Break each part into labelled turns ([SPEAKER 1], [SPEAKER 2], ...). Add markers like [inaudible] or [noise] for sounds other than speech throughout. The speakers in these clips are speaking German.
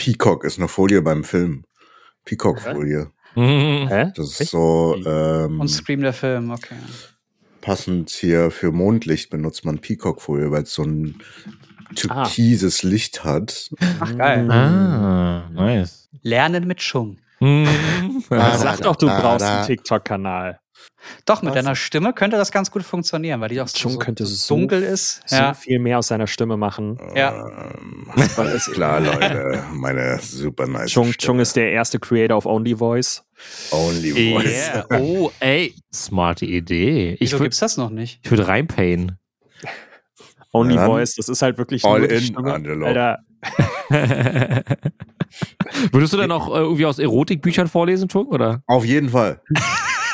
[SPEAKER 1] Peacock ist eine Folie beim Film. Peacock-Folie.
[SPEAKER 2] Mhm.
[SPEAKER 3] Hä?
[SPEAKER 1] Das ist so ähm,
[SPEAKER 4] Und Scream der Film, okay.
[SPEAKER 1] passend hier für Mondlicht benutzt man Peacock-Folie, weil es so ein türkises Licht hat.
[SPEAKER 4] Ach, geil.
[SPEAKER 2] Ah, nice.
[SPEAKER 4] Lernen mit Schung.
[SPEAKER 2] Mhm.
[SPEAKER 1] Ah, [laughs]
[SPEAKER 3] Sag doch, du brauchst einen TikTok-Kanal.
[SPEAKER 4] Doch, mit
[SPEAKER 1] Was?
[SPEAKER 4] deiner Stimme könnte das ganz gut funktionieren, weil die auch so,
[SPEAKER 3] Chung
[SPEAKER 4] so,
[SPEAKER 3] könnte
[SPEAKER 4] so dunkel ist.
[SPEAKER 3] So
[SPEAKER 4] Ja.
[SPEAKER 3] viel mehr aus seiner Stimme machen.
[SPEAKER 4] Ja.
[SPEAKER 1] Ähm, alles klar, Leute. Meine super nice
[SPEAKER 3] Chung,
[SPEAKER 1] Stimme.
[SPEAKER 3] Chung ist der erste Creator of Only Voice.
[SPEAKER 1] Only Voice.
[SPEAKER 2] Yeah. Oh, ey. Smarte Idee. Ich
[SPEAKER 4] Wieso
[SPEAKER 2] würde
[SPEAKER 4] gibt's das noch nicht?
[SPEAKER 2] ich würd reinpayen.
[SPEAKER 3] Only
[SPEAKER 1] Ja, dann
[SPEAKER 3] Voice, das ist halt wirklich
[SPEAKER 1] all
[SPEAKER 3] nur die
[SPEAKER 1] in,
[SPEAKER 3] Stimme.
[SPEAKER 1] Angelo.
[SPEAKER 3] Alter, [laughs]
[SPEAKER 2] Würdest du dann auch äh, irgendwie aus Erotikbüchern vorlesen, Chung, oder?
[SPEAKER 1] Auf jeden Fall.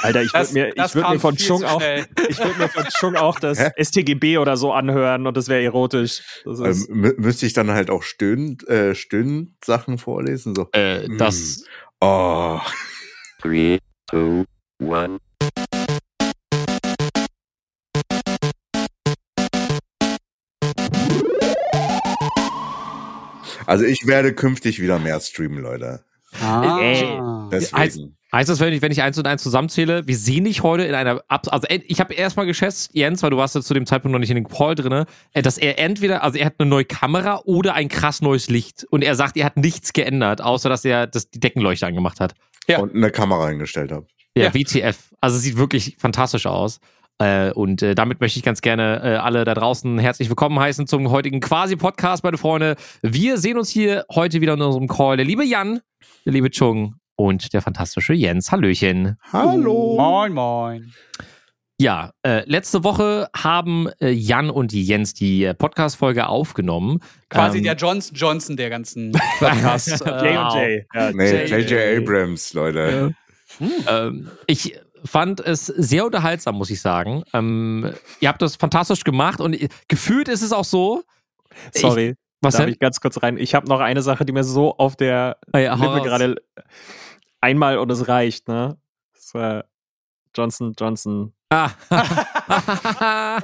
[SPEAKER 3] Alter, ich würde mir, [laughs] ich würd mir von Chung auch,
[SPEAKER 4] schnell.
[SPEAKER 3] ich würde mir von Chung auch das
[SPEAKER 1] Hä?
[SPEAKER 3] STGB oder so anhören und das wäre erotisch. Das ist,
[SPEAKER 1] mü- müsste ich dann halt auch Stöhn, äh, Stöhn-Sachen vorlesen? So.
[SPEAKER 2] Äh,
[SPEAKER 1] Mm.
[SPEAKER 2] das.
[SPEAKER 1] Oh.
[SPEAKER 5] Three, two, one.
[SPEAKER 1] Also ich werde künftig wieder mehr streamen, Leute.
[SPEAKER 4] Ah.
[SPEAKER 1] Deswegen.
[SPEAKER 2] Heißt das, wenn ich, wenn ich eins und eins zusammenzähle, wir sehen dich heute in einer, also ich habe erstmal geschätzt, Jens, weil du warst ja zu dem Zeitpunkt noch nicht in dem Call drinne, äh, dass er entweder, also er hat eine neue Kamera oder ein krass neues Licht und er sagt, er hat nichts geändert, außer dass er das, die Deckenleuchte angemacht hat.
[SPEAKER 4] Ja.
[SPEAKER 1] Und eine Kamera eingestellt habe.
[SPEAKER 2] Ja,
[SPEAKER 4] Ja.
[SPEAKER 2] WTF. Also es sieht wirklich fantastisch aus. Äh, und äh, damit möchte ich ganz gerne äh, alle da draußen herzlich willkommen heißen zum heutigen Quasi-Podcast, meine Freunde. Wir sehen uns hier heute wieder in unserem Call. Der liebe Jan, der liebe Chung und der fantastische Jens. Hallöchen.
[SPEAKER 1] Hallo.
[SPEAKER 4] Moin, moin.
[SPEAKER 2] Ja, äh, letzte Woche haben äh, Jan und Jens die äh, Podcast-Folge aufgenommen.
[SPEAKER 4] Quasi
[SPEAKER 2] Ähm,
[SPEAKER 4] der Johnson Johnson der ganzen Podcast. [laughs]
[SPEAKER 3] J
[SPEAKER 4] äh,
[SPEAKER 3] und J. Ja,
[SPEAKER 1] Nee, J.J. Abrams, Leute.
[SPEAKER 2] Ähm, ich fand es sehr unterhaltsam, muss ich sagen. Ähm, ihr habt das fantastisch gemacht und gefühlt ist es auch so.
[SPEAKER 3] Sorry.
[SPEAKER 2] Was
[SPEAKER 3] Darf
[SPEAKER 2] denn?
[SPEAKER 3] ich ganz kurz rein? Ich habe noch eine Sache, die mir so auf der
[SPEAKER 2] Ah ja,
[SPEAKER 3] Lippe gerade einmal und es reicht, ne? Das war Johnson Johnson.
[SPEAKER 2] Ah. [laughs]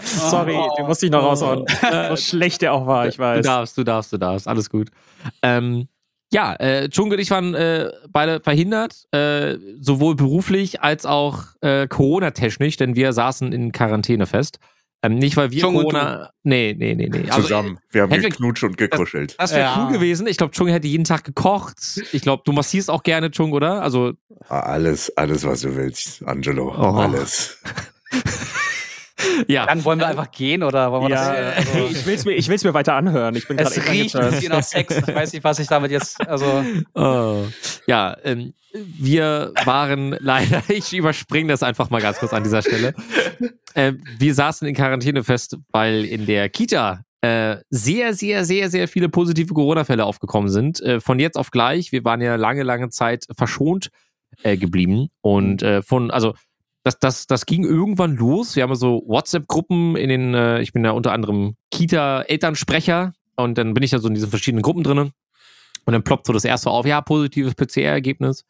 [SPEAKER 3] Sorry, den musste ich noch raushauen. So schlecht der auch war, ich
[SPEAKER 2] Du
[SPEAKER 3] weiß.
[SPEAKER 2] darfst, du darfst, du darfst. Alles gut. Ähm, ja, äh, Chung und ich waren äh, beide verhindert, äh, sowohl beruflich als auch äh, Corona-technisch, denn wir saßen in Quarantäne fest. Ähm, nicht, weil wir
[SPEAKER 4] Chung
[SPEAKER 2] Corona. Nee, nee, nee, nee. Also,
[SPEAKER 1] Zusammen. Wir haben geknutscht und gekuschelt.
[SPEAKER 2] Das wäre
[SPEAKER 4] Ja.
[SPEAKER 2] cool gewesen. Ich glaube, Chung hätte jeden Tag gekocht. Ich glaube, du massierst auch gerne, Chung, oder? Also,
[SPEAKER 1] Alles, alles, was du willst, Angelo.
[SPEAKER 2] Oh.
[SPEAKER 1] Alles. [laughs]
[SPEAKER 2] ja.
[SPEAKER 4] Dann wollen wir einfach gehen oder wollen wir
[SPEAKER 3] Ja,
[SPEAKER 4] das? äh, Also,
[SPEAKER 3] ich will's mir, ich will's mir weiter anhören. Ich bin
[SPEAKER 4] es
[SPEAKER 3] echt
[SPEAKER 4] riecht ein bisschen nach Sex. Ich weiß nicht, was ich damit jetzt. Also, [laughs]
[SPEAKER 2] Oh. Ja, ähm, wir waren leider, [laughs] ich überspringe das einfach mal ganz kurz an dieser Stelle. Ähm, wir saßen in Quarantäne fest, weil in der Kita äh, sehr, sehr, sehr, sehr viele positive Corona-Fälle aufgekommen sind. Äh, von jetzt auf gleich. Wir waren ja lange, lange Zeit verschont äh, geblieben. Und äh, von, also das, das, das ging irgendwann los. Wir haben so WhatsApp-Gruppen in den, äh, ich bin ja unter anderem Kita-Elternsprecher und dann bin ich da so in diesen verschiedenen Gruppen drinnen. Und dann ploppt so das erste auf, ja, positives PCR-Ergebnis.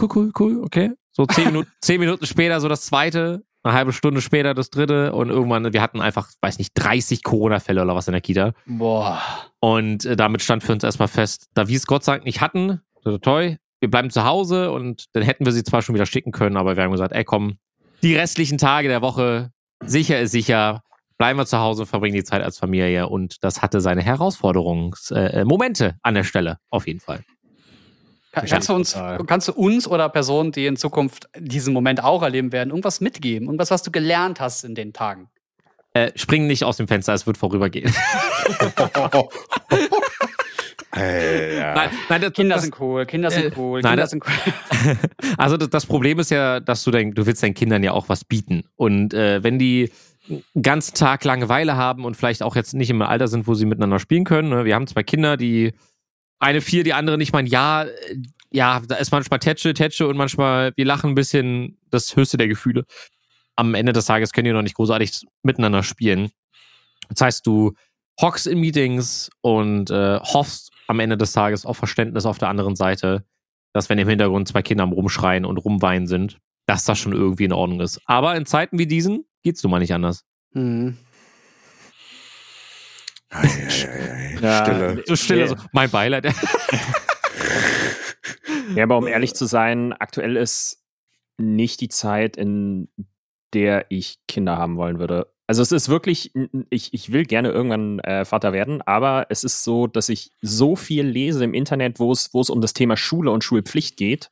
[SPEAKER 2] Cool, cool, cool, okay. So zehn [laughs] Minuten, zehn Minuten später so das zweite, eine halbe Stunde später das dritte und irgendwann, wir hatten einfach, weiß nicht, 30 Corona-Fälle oder was in der Kita.
[SPEAKER 4] boah.
[SPEAKER 2] Und äh, damit stand für uns erstmal fest, da wir es Gott sei Dank nicht hatten, toi, wir bleiben zu Hause und dann hätten wir sie zwar schon wieder schicken können, aber wir haben gesagt, ey komm, die restlichen Tage der Woche, sicher ist sicher, bleiben wir zu Hause und verbringen die Zeit als Familie und das hatte seine Herausforderungsmomente äh, Momente an der Stelle, auf jeden Fall.
[SPEAKER 4] Kann- Kannst du, uns, kannst du uns oder Personen, die in Zukunft diesen Moment auch erleben werden, irgendwas mitgeben? Irgendwas, was du gelernt hast in den Tagen?
[SPEAKER 2] Äh, spring nicht aus dem Fenster, es wird vorübergehen. [laughs] [laughs]
[SPEAKER 1] Äh, ja.
[SPEAKER 2] nein, nein, das,
[SPEAKER 4] Kinder
[SPEAKER 2] das,
[SPEAKER 4] sind cool, Kinder sind
[SPEAKER 2] Äh,
[SPEAKER 4] cool,
[SPEAKER 2] nein,
[SPEAKER 4] Kinder
[SPEAKER 2] das-
[SPEAKER 4] sind cool. [laughs]
[SPEAKER 2] Also das, das Problem ist ja, dass du dein, du willst deinen Kindern ja auch was bieten. Und äh, wenn die einen ganzen Tag Langeweile haben und vielleicht auch jetzt nicht im Alter sind, wo sie miteinander spielen können. Ne? Wir haben zwei Kinder, die eine vier, die andere nicht mal ein Jahr. äh, Ja, da ist manchmal Tätsche, Tätsche und manchmal wir lachen ein bisschen das höchste der Gefühle. Am Ende des Tages können die noch nicht großartig miteinander spielen. Das heißt, du hockst in Meetings und äh, hoffst am Ende des Tages auf Verständnis auf der anderen Seite, dass wenn im Hintergrund zwei Kinder am Rumschreien und Rumweinen sind, dass das schon irgendwie in Ordnung ist. Aber in Zeiten wie diesen geht's nun mal nicht anders.
[SPEAKER 4] Hm.
[SPEAKER 1] Ei, ei, [laughs] ei, ei.
[SPEAKER 3] Ja,
[SPEAKER 1] Stille.
[SPEAKER 2] So still,
[SPEAKER 3] Nee.
[SPEAKER 2] so, mein Beileid. [laughs] [laughs]
[SPEAKER 3] Ja, aber um ehrlich zu sein, aktuell ist nicht die Zeit, in der ich Kinder haben wollen würde. Also es ist wirklich, ich, ich will gerne irgendwann äh, Vater werden, aber es ist so, dass ich so viel lese im Internet, wo es, wo es um das Thema Schule und Schulpflicht geht.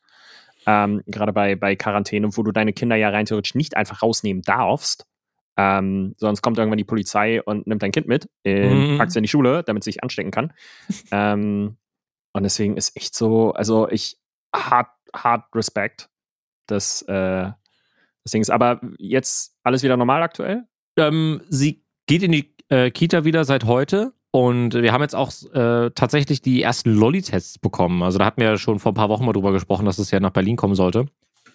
[SPEAKER 3] Ähm, gerade bei, bei Quarantäne, wo du deine Kinder ja rein theoretisch nicht einfach rausnehmen darfst. Ähm, sonst kommt irgendwann die Polizei und nimmt dein Kind mit, äh,
[SPEAKER 2] Mhm.
[SPEAKER 3] packt es in die Schule, damit es sich anstecken kann. ähm, und deswegen ist echt so, also ich hart, hart Respekt, dass äh, das Ding ist. Aber jetzt alles wieder normal aktuell?
[SPEAKER 2] Ähm, sie geht in die äh, Kita wieder seit heute und wir haben jetzt auch äh, tatsächlich die ersten Lolli-Tests bekommen. Also da hatten wir ja schon vor ein paar Wochen mal drüber gesprochen, dass es ja nach Berlin kommen sollte.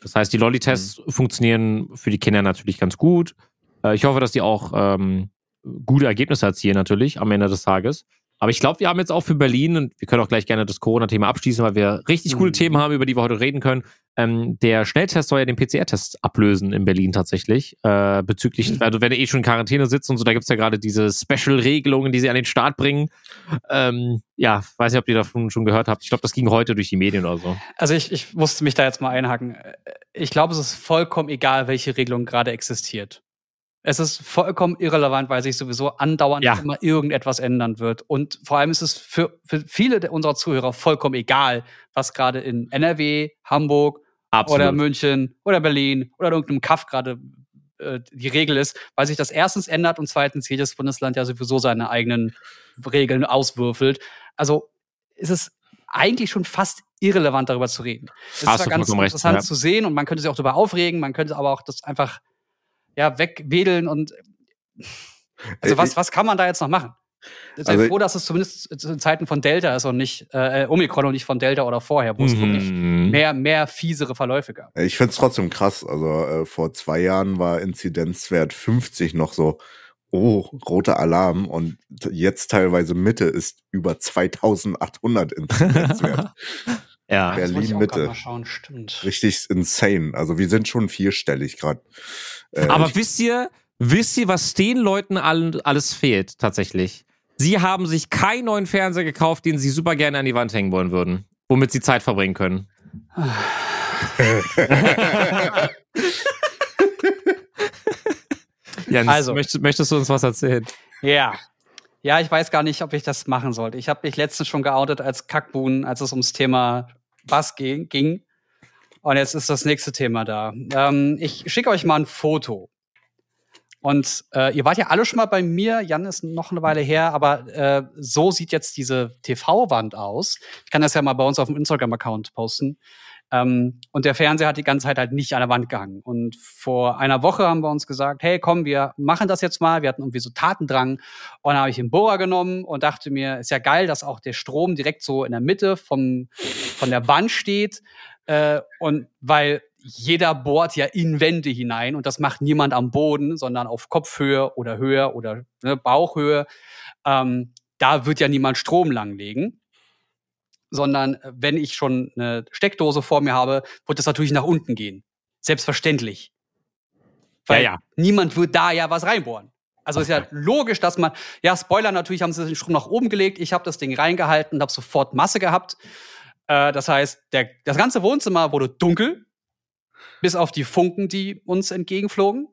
[SPEAKER 2] Das heißt, die Lolli-Tests funktionieren für die Kinder natürlich ganz gut. Äh, ich hoffe, dass die auch ähm, gute Ergebnisse erzielen natürlich am Ende des Tages. Aber ich glaube, wir haben jetzt auch für Berlin, und wir können auch gleich gerne das Corona-Thema abschließen, weil wir richtig coole
[SPEAKER 4] Mhm.
[SPEAKER 2] Themen haben, über die wir heute reden können. Ähm, der Schnelltest soll ja den PCR-Test ablösen in Berlin tatsächlich. Äh, bezüglich, also wenn du eh schon in Quarantäne sitzt und so, da gibt's ja gerade diese Special-Regelungen, die sie an den Start bringen. Ähm, ja, weiß nicht, ob ihr davon schon gehört habt. Ich glaube, das ging heute durch die Medien oder so.
[SPEAKER 4] Also ich, ich musste mich da jetzt mal einhaken. Ich glaube, es ist vollkommen egal, welche Regelung gerade existiert. Es ist vollkommen irrelevant, weil sich sowieso andauernd
[SPEAKER 2] Ja.
[SPEAKER 4] immer irgendetwas ändern wird. Und vor allem ist es für, für viele unserer Zuhörer vollkommen egal, was gerade in NRW, Hamburg oder München oder Berlin oder in irgendeinem Kaff gerade äh, die Regel ist, weil sich das erstens ändert und zweitens jedes Bundesland ja sowieso seine eigenen Regeln auswürfelt. Also ist es eigentlich schon fast irrelevant, darüber zu reden. Es ist zwar ganz
[SPEAKER 2] vollkommen recht,
[SPEAKER 4] interessant
[SPEAKER 2] ja.
[SPEAKER 4] zu sehen und man könnte sich auch darüber aufregen, man könnte aber auch das einfach ja, wegwedeln und [laughs] also
[SPEAKER 1] Äh,
[SPEAKER 4] was,
[SPEAKER 1] ich-
[SPEAKER 4] was kann man da jetzt noch machen? Sei
[SPEAKER 1] Also-
[SPEAKER 4] froh, dass es zumindest zu Zeiten von Delta ist und nicht äh, Omikron und nicht von Delta oder vorher, wo es wirklich
[SPEAKER 2] Mhm.
[SPEAKER 4] mehr, mehr fiesere Verläufe gab.
[SPEAKER 1] Ich find's trotzdem krass. Also äh, vor zwei Jahren war Inzidenzwert 50 noch so, oh, roter Alarm. Und jetzt teilweise Mitte ist über 2800 [laughs] Inzidenzwert.
[SPEAKER 2] Ja.
[SPEAKER 1] Berlin Mitte.
[SPEAKER 4] grad Mal schauen, stimmt.
[SPEAKER 1] Richtig insane. Also wir sind schon vierstellig gerade. Äh,
[SPEAKER 2] Aber wisst ihr, wisst ihr, was den Leuten allen, alles fehlt tatsächlich? Sie haben sich keinen neuen Fernseher gekauft, den sie super gerne an die Wand hängen wollen würden, womit sie Zeit verbringen können. [laughs] Jens,
[SPEAKER 4] Also.
[SPEAKER 2] möchtest, möchtest du uns was erzählen?
[SPEAKER 4] Ja. Ja, ich weiß gar nicht, ob ich das machen sollte. Ich habe mich letztens schon geoutet als Kackbuhn, als es ums Thema Bass ging. ging. Und jetzt ist das nächste Thema da. Ähm, ich schicke euch mal ein Foto. Und äh, ihr wart ja alle schon mal bei mir. Jan ist noch eine Weile her, aber äh, so sieht jetzt diese TV-Wand aus. Ich kann das ja mal bei uns auf dem Instagram-Account posten. Ähm, und der Fernseher hat die ganze Zeit halt nicht an der Wand gehangen. Und vor einer Woche haben wir uns gesagt, hey, komm, wir machen das jetzt mal. Wir hatten irgendwie so Tatendrang. Und dann habe ich den Bohrer genommen und dachte mir, ist ja geil, dass auch der Strom direkt so in der Mitte vom, von der Wand steht. Äh, und weil jeder bohrt ja in Wände hinein und das macht niemand am Boden, sondern auf Kopfhöhe oder höher oder ne, Bauchhöhe. Ähm, da wird ja niemand Strom langlegen sondern äh, wenn ich schon eine Steckdose vor mir habe, wird das natürlich nach unten gehen. Selbstverständlich. Weil
[SPEAKER 2] Ja, ja.
[SPEAKER 4] niemand wird da ja was reinbohren. Also ist ja logisch, dass man, ja, Spoiler, natürlich haben sie den Strom nach oben gelegt. Ich habe das Ding reingehalten und habe sofort Masse gehabt. Äh, das heißt, der, das ganze Wohnzimmer wurde dunkel, bis auf die Funken, die uns entgegenflogen.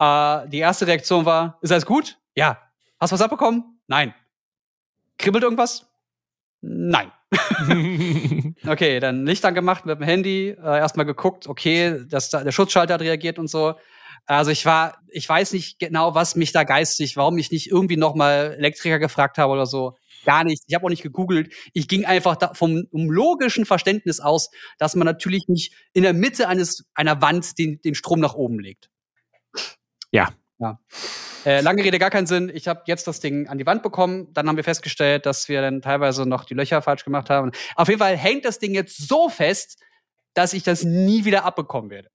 [SPEAKER 4] Äh, die erste Reaktion war, ist alles gut? Ja. Hast du was abbekommen? Nein. Kribbelt irgendwas? Nein. [laughs] Okay, dann Licht angemacht mit dem Handy, äh, erstmal geguckt, okay, dass da, der Schutzschalter hat reagiert und so. Also ich war, ich weiß nicht genau, was mich da geistig, warum ich nicht irgendwie nochmal Elektriker gefragt habe oder so. Gar nicht. Ich habe auch nicht gegoogelt. Ich ging einfach da vom um logischen Verständnis aus, dass man natürlich nicht in der Mitte eines einer Wand den, den Strom nach oben legt.
[SPEAKER 2] Ja.
[SPEAKER 4] Ja. Äh, lange Rede, gar keinen Sinn. Ich habe jetzt das Ding an die Wand bekommen. Dann haben wir festgestellt, dass wir dann teilweise noch die Löcher falsch gemacht haben. Auf jeden Fall hängt das Ding jetzt so fest, dass ich das nie wieder abbekommen werde.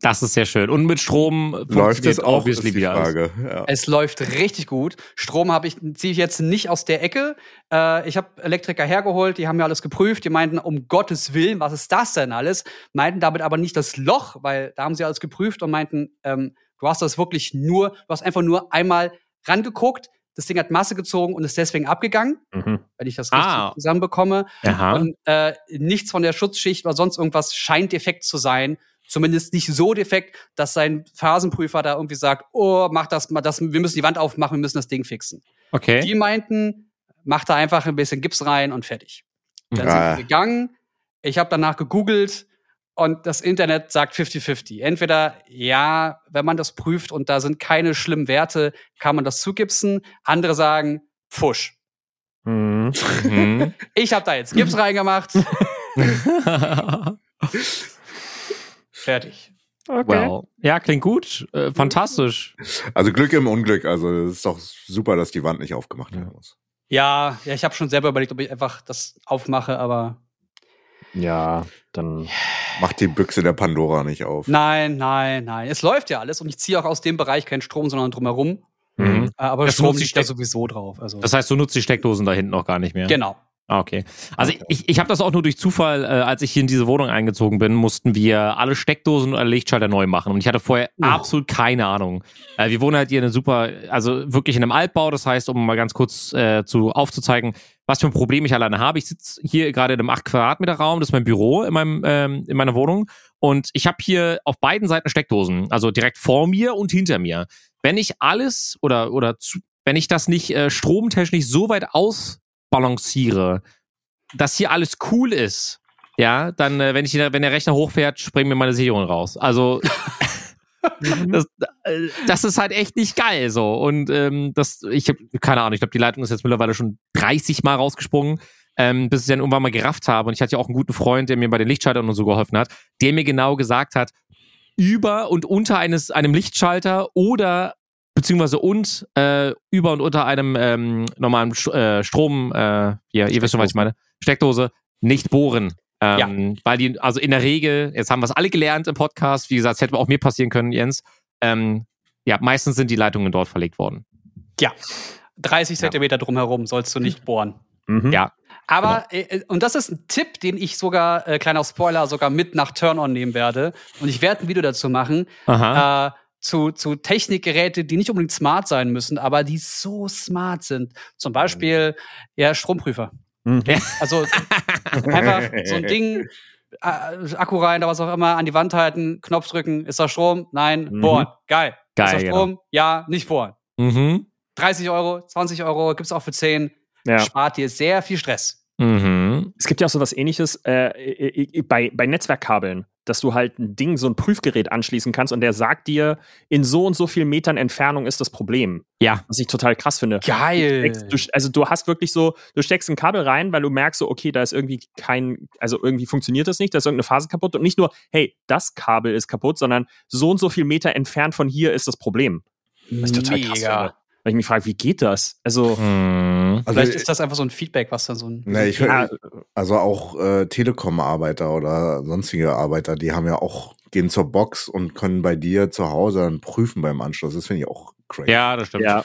[SPEAKER 2] Das ist sehr schön. Und mit Strom
[SPEAKER 1] läuft es auch, ist die. Frage. Ja.
[SPEAKER 4] Es läuft richtig gut. Strom habe ich ziehe ich jetzt nicht aus der Ecke. Äh, ich habe Elektriker hergeholt, die haben ja alles geprüft. Die meinten, um Gottes Willen, was ist das denn alles? Meinten damit aber nicht das Loch, weil da haben sie alles geprüft und meinten, ähm, du hast das wirklich nur, du hast einfach nur einmal rangeguckt, das Ding hat Masse gezogen und ist deswegen abgegangen,
[SPEAKER 3] Mhm.
[SPEAKER 4] wenn ich das richtig
[SPEAKER 2] Ah.
[SPEAKER 4] zusammenbekomme.
[SPEAKER 2] Aha.
[SPEAKER 4] Und äh, nichts von der Schutzschicht oder sonst irgendwas scheint defekt zu sein. Zumindest nicht so defekt, dass sein Phasenprüfer da irgendwie sagt, oh, mach das mal, das, wir müssen die Wand aufmachen, wir müssen das Ding fixen.
[SPEAKER 2] Okay.
[SPEAKER 4] Die meinten, mach da einfach ein bisschen Gips rein und fertig. Dann
[SPEAKER 1] Ah.
[SPEAKER 4] sind wir gegangen. Ich habe danach gegoogelt und das Internet sagt 50-50. Entweder ja, wenn man das prüft und da sind keine schlimmen Werte, kann man das zugipsen. Andere sagen Fusch.
[SPEAKER 3] Mhm. [laughs]
[SPEAKER 2] Mhm.
[SPEAKER 4] Ich habe da jetzt Gips reingemacht. [laughs] Fertig.
[SPEAKER 3] Okay.
[SPEAKER 2] well. Ja, klingt gut. Äh, fantastisch.
[SPEAKER 1] Also Glück im Unglück. Also es ist doch super, dass die Wand nicht aufgemacht werden muss.
[SPEAKER 4] Ja, ja, ich habe schon selber überlegt, ob ich einfach das aufmache, aber
[SPEAKER 3] Ja, dann.
[SPEAKER 1] Macht die Büchse der Pandora nicht auf.
[SPEAKER 4] nein, nein, nein. Es läuft ja alles und ich ziehe auch aus dem Bereich keinen Strom, sondern drumherum.
[SPEAKER 2] Mhm.
[SPEAKER 4] Äh, Aber
[SPEAKER 2] Das
[SPEAKER 4] Strom liegt da sowieso drauf. Also
[SPEAKER 2] Das heißt, du nutzt die Steckdosen da hinten auch gar nicht mehr.
[SPEAKER 4] genau.
[SPEAKER 2] Ah, okay. Also ich, ich habe das auch nur durch Zufall, äh, als ich hier in diese Wohnung eingezogen bin, mussten wir alle Steckdosen und alle Lichtschalter neu machen. Und ich hatte vorher
[SPEAKER 4] Oh.
[SPEAKER 2] absolut keine Ahnung. Äh, wir wohnen halt hier in einem super, also wirklich in einem Altbau. Das heißt, um mal ganz kurz äh, zu aufzuzeigen, was für ein Problem ich alleine habe. Ich sitze hier gerade in einem 8 Quadratmeter Raum, das ist mein Büro in, meinem, ähm, in meiner Wohnung. Und ich habe hier auf beiden Seiten Steckdosen, also direkt vor mir und hinter mir. Wenn ich alles oder, oder zu, wenn ich das nicht äh, stromtechnisch so weit ausbalanciere, dass hier alles cool ist, ja, dann, äh, wenn ich wenn der Rechner hochfährt, springen mir meine Sicherungen raus. Also [laughs] das, äh, das ist halt echt nicht geil so. Und ähm, das, ich habe keine Ahnung, ich glaube, die Leitung ist jetzt mittlerweile schon 30 Mal rausgesprungen, ähm, bis ich dann irgendwann mal gerafft habe. Und ich hatte ja auch einen guten Freund, der mir bei den Lichtschaltern und so geholfen hat, der mir genau gesagt hat, über und unter eines einem Lichtschalter oder beziehungsweise und äh, über und unter einem ähm, normalen Sch äh, Strom, äh, ja, ihr wisst schon, was ich meine, Steckdose, nicht bohren. Ähm, Weil die, also in der Regel, jetzt haben wir es alle gelernt im Podcast, wie gesagt, es hätte auch mir passieren können, Jens. Ähm, ja, meistens sind die Leitungen dort verlegt worden.
[SPEAKER 4] Ja. 30 Zentimeter drumherum sollst du nicht bohren.
[SPEAKER 3] Mhm.
[SPEAKER 2] Ja.
[SPEAKER 4] Aber, äh, und das ist ein Tipp, den ich sogar, äh, kleiner Spoiler, sogar mit nach Turn-On nehmen werde. Und ich werde ein Video dazu machen.
[SPEAKER 2] Aha.
[SPEAKER 4] Äh, zu, zu Technikgeräte, die nicht unbedingt smart sein müssen, aber die so smart sind. Zum Beispiel, ja, Stromprüfer.
[SPEAKER 3] Mhm.
[SPEAKER 4] Also einfach so ein Ding, äh, Akku rein, da was auch immer, an die Wand halten, Knopf drücken, ist da Strom? Nein,
[SPEAKER 3] Mhm.
[SPEAKER 4] bohren. Geil.
[SPEAKER 2] Geil,
[SPEAKER 4] ist da Strom? Ja, nicht bohren.
[SPEAKER 2] Mhm.
[SPEAKER 4] 30 Euro, 20 Euro, gibt's auch für 10.
[SPEAKER 3] Ja.
[SPEAKER 4] Spart dir sehr viel Stress.
[SPEAKER 2] Mhm.
[SPEAKER 3] Es gibt ja auch so was ähnliches äh, äh, äh, bei, bei Netzwerkkabeln, dass du halt ein Ding, so ein Prüfgerät anschließen kannst und der sagt dir, in so und so vielen Metern Entfernung ist das Problem.
[SPEAKER 2] Ja.
[SPEAKER 3] Was ich total krass finde.
[SPEAKER 4] Geil.
[SPEAKER 3] steckst- Du, also du hast wirklich so, du steckst ein Kabel rein, weil du merkst so, okay, da ist irgendwie kein, also irgendwie funktioniert das nicht, da ist irgendeine Phase kaputt und nicht nur, hey, das Kabel ist kaputt, sondern so und so viel Meter entfernt von hier ist das Problem. Was ich total krass finde. Weil ich mich frage, wie geht das? Also,
[SPEAKER 2] Mhm.
[SPEAKER 1] Also,
[SPEAKER 4] Vielleicht ist das einfach so ein Feedback, was dann so ein.
[SPEAKER 1] Nee, ich,
[SPEAKER 3] ja,
[SPEAKER 1] also auch äh, Telekom-Arbeiter oder sonstige Arbeiter, die haben ja auch, gehen zur Box und können bei dir zu Hause dann prüfen beim Anschluss. Das finde ich auch crazy.
[SPEAKER 2] Ja, das stimmt.
[SPEAKER 3] ja,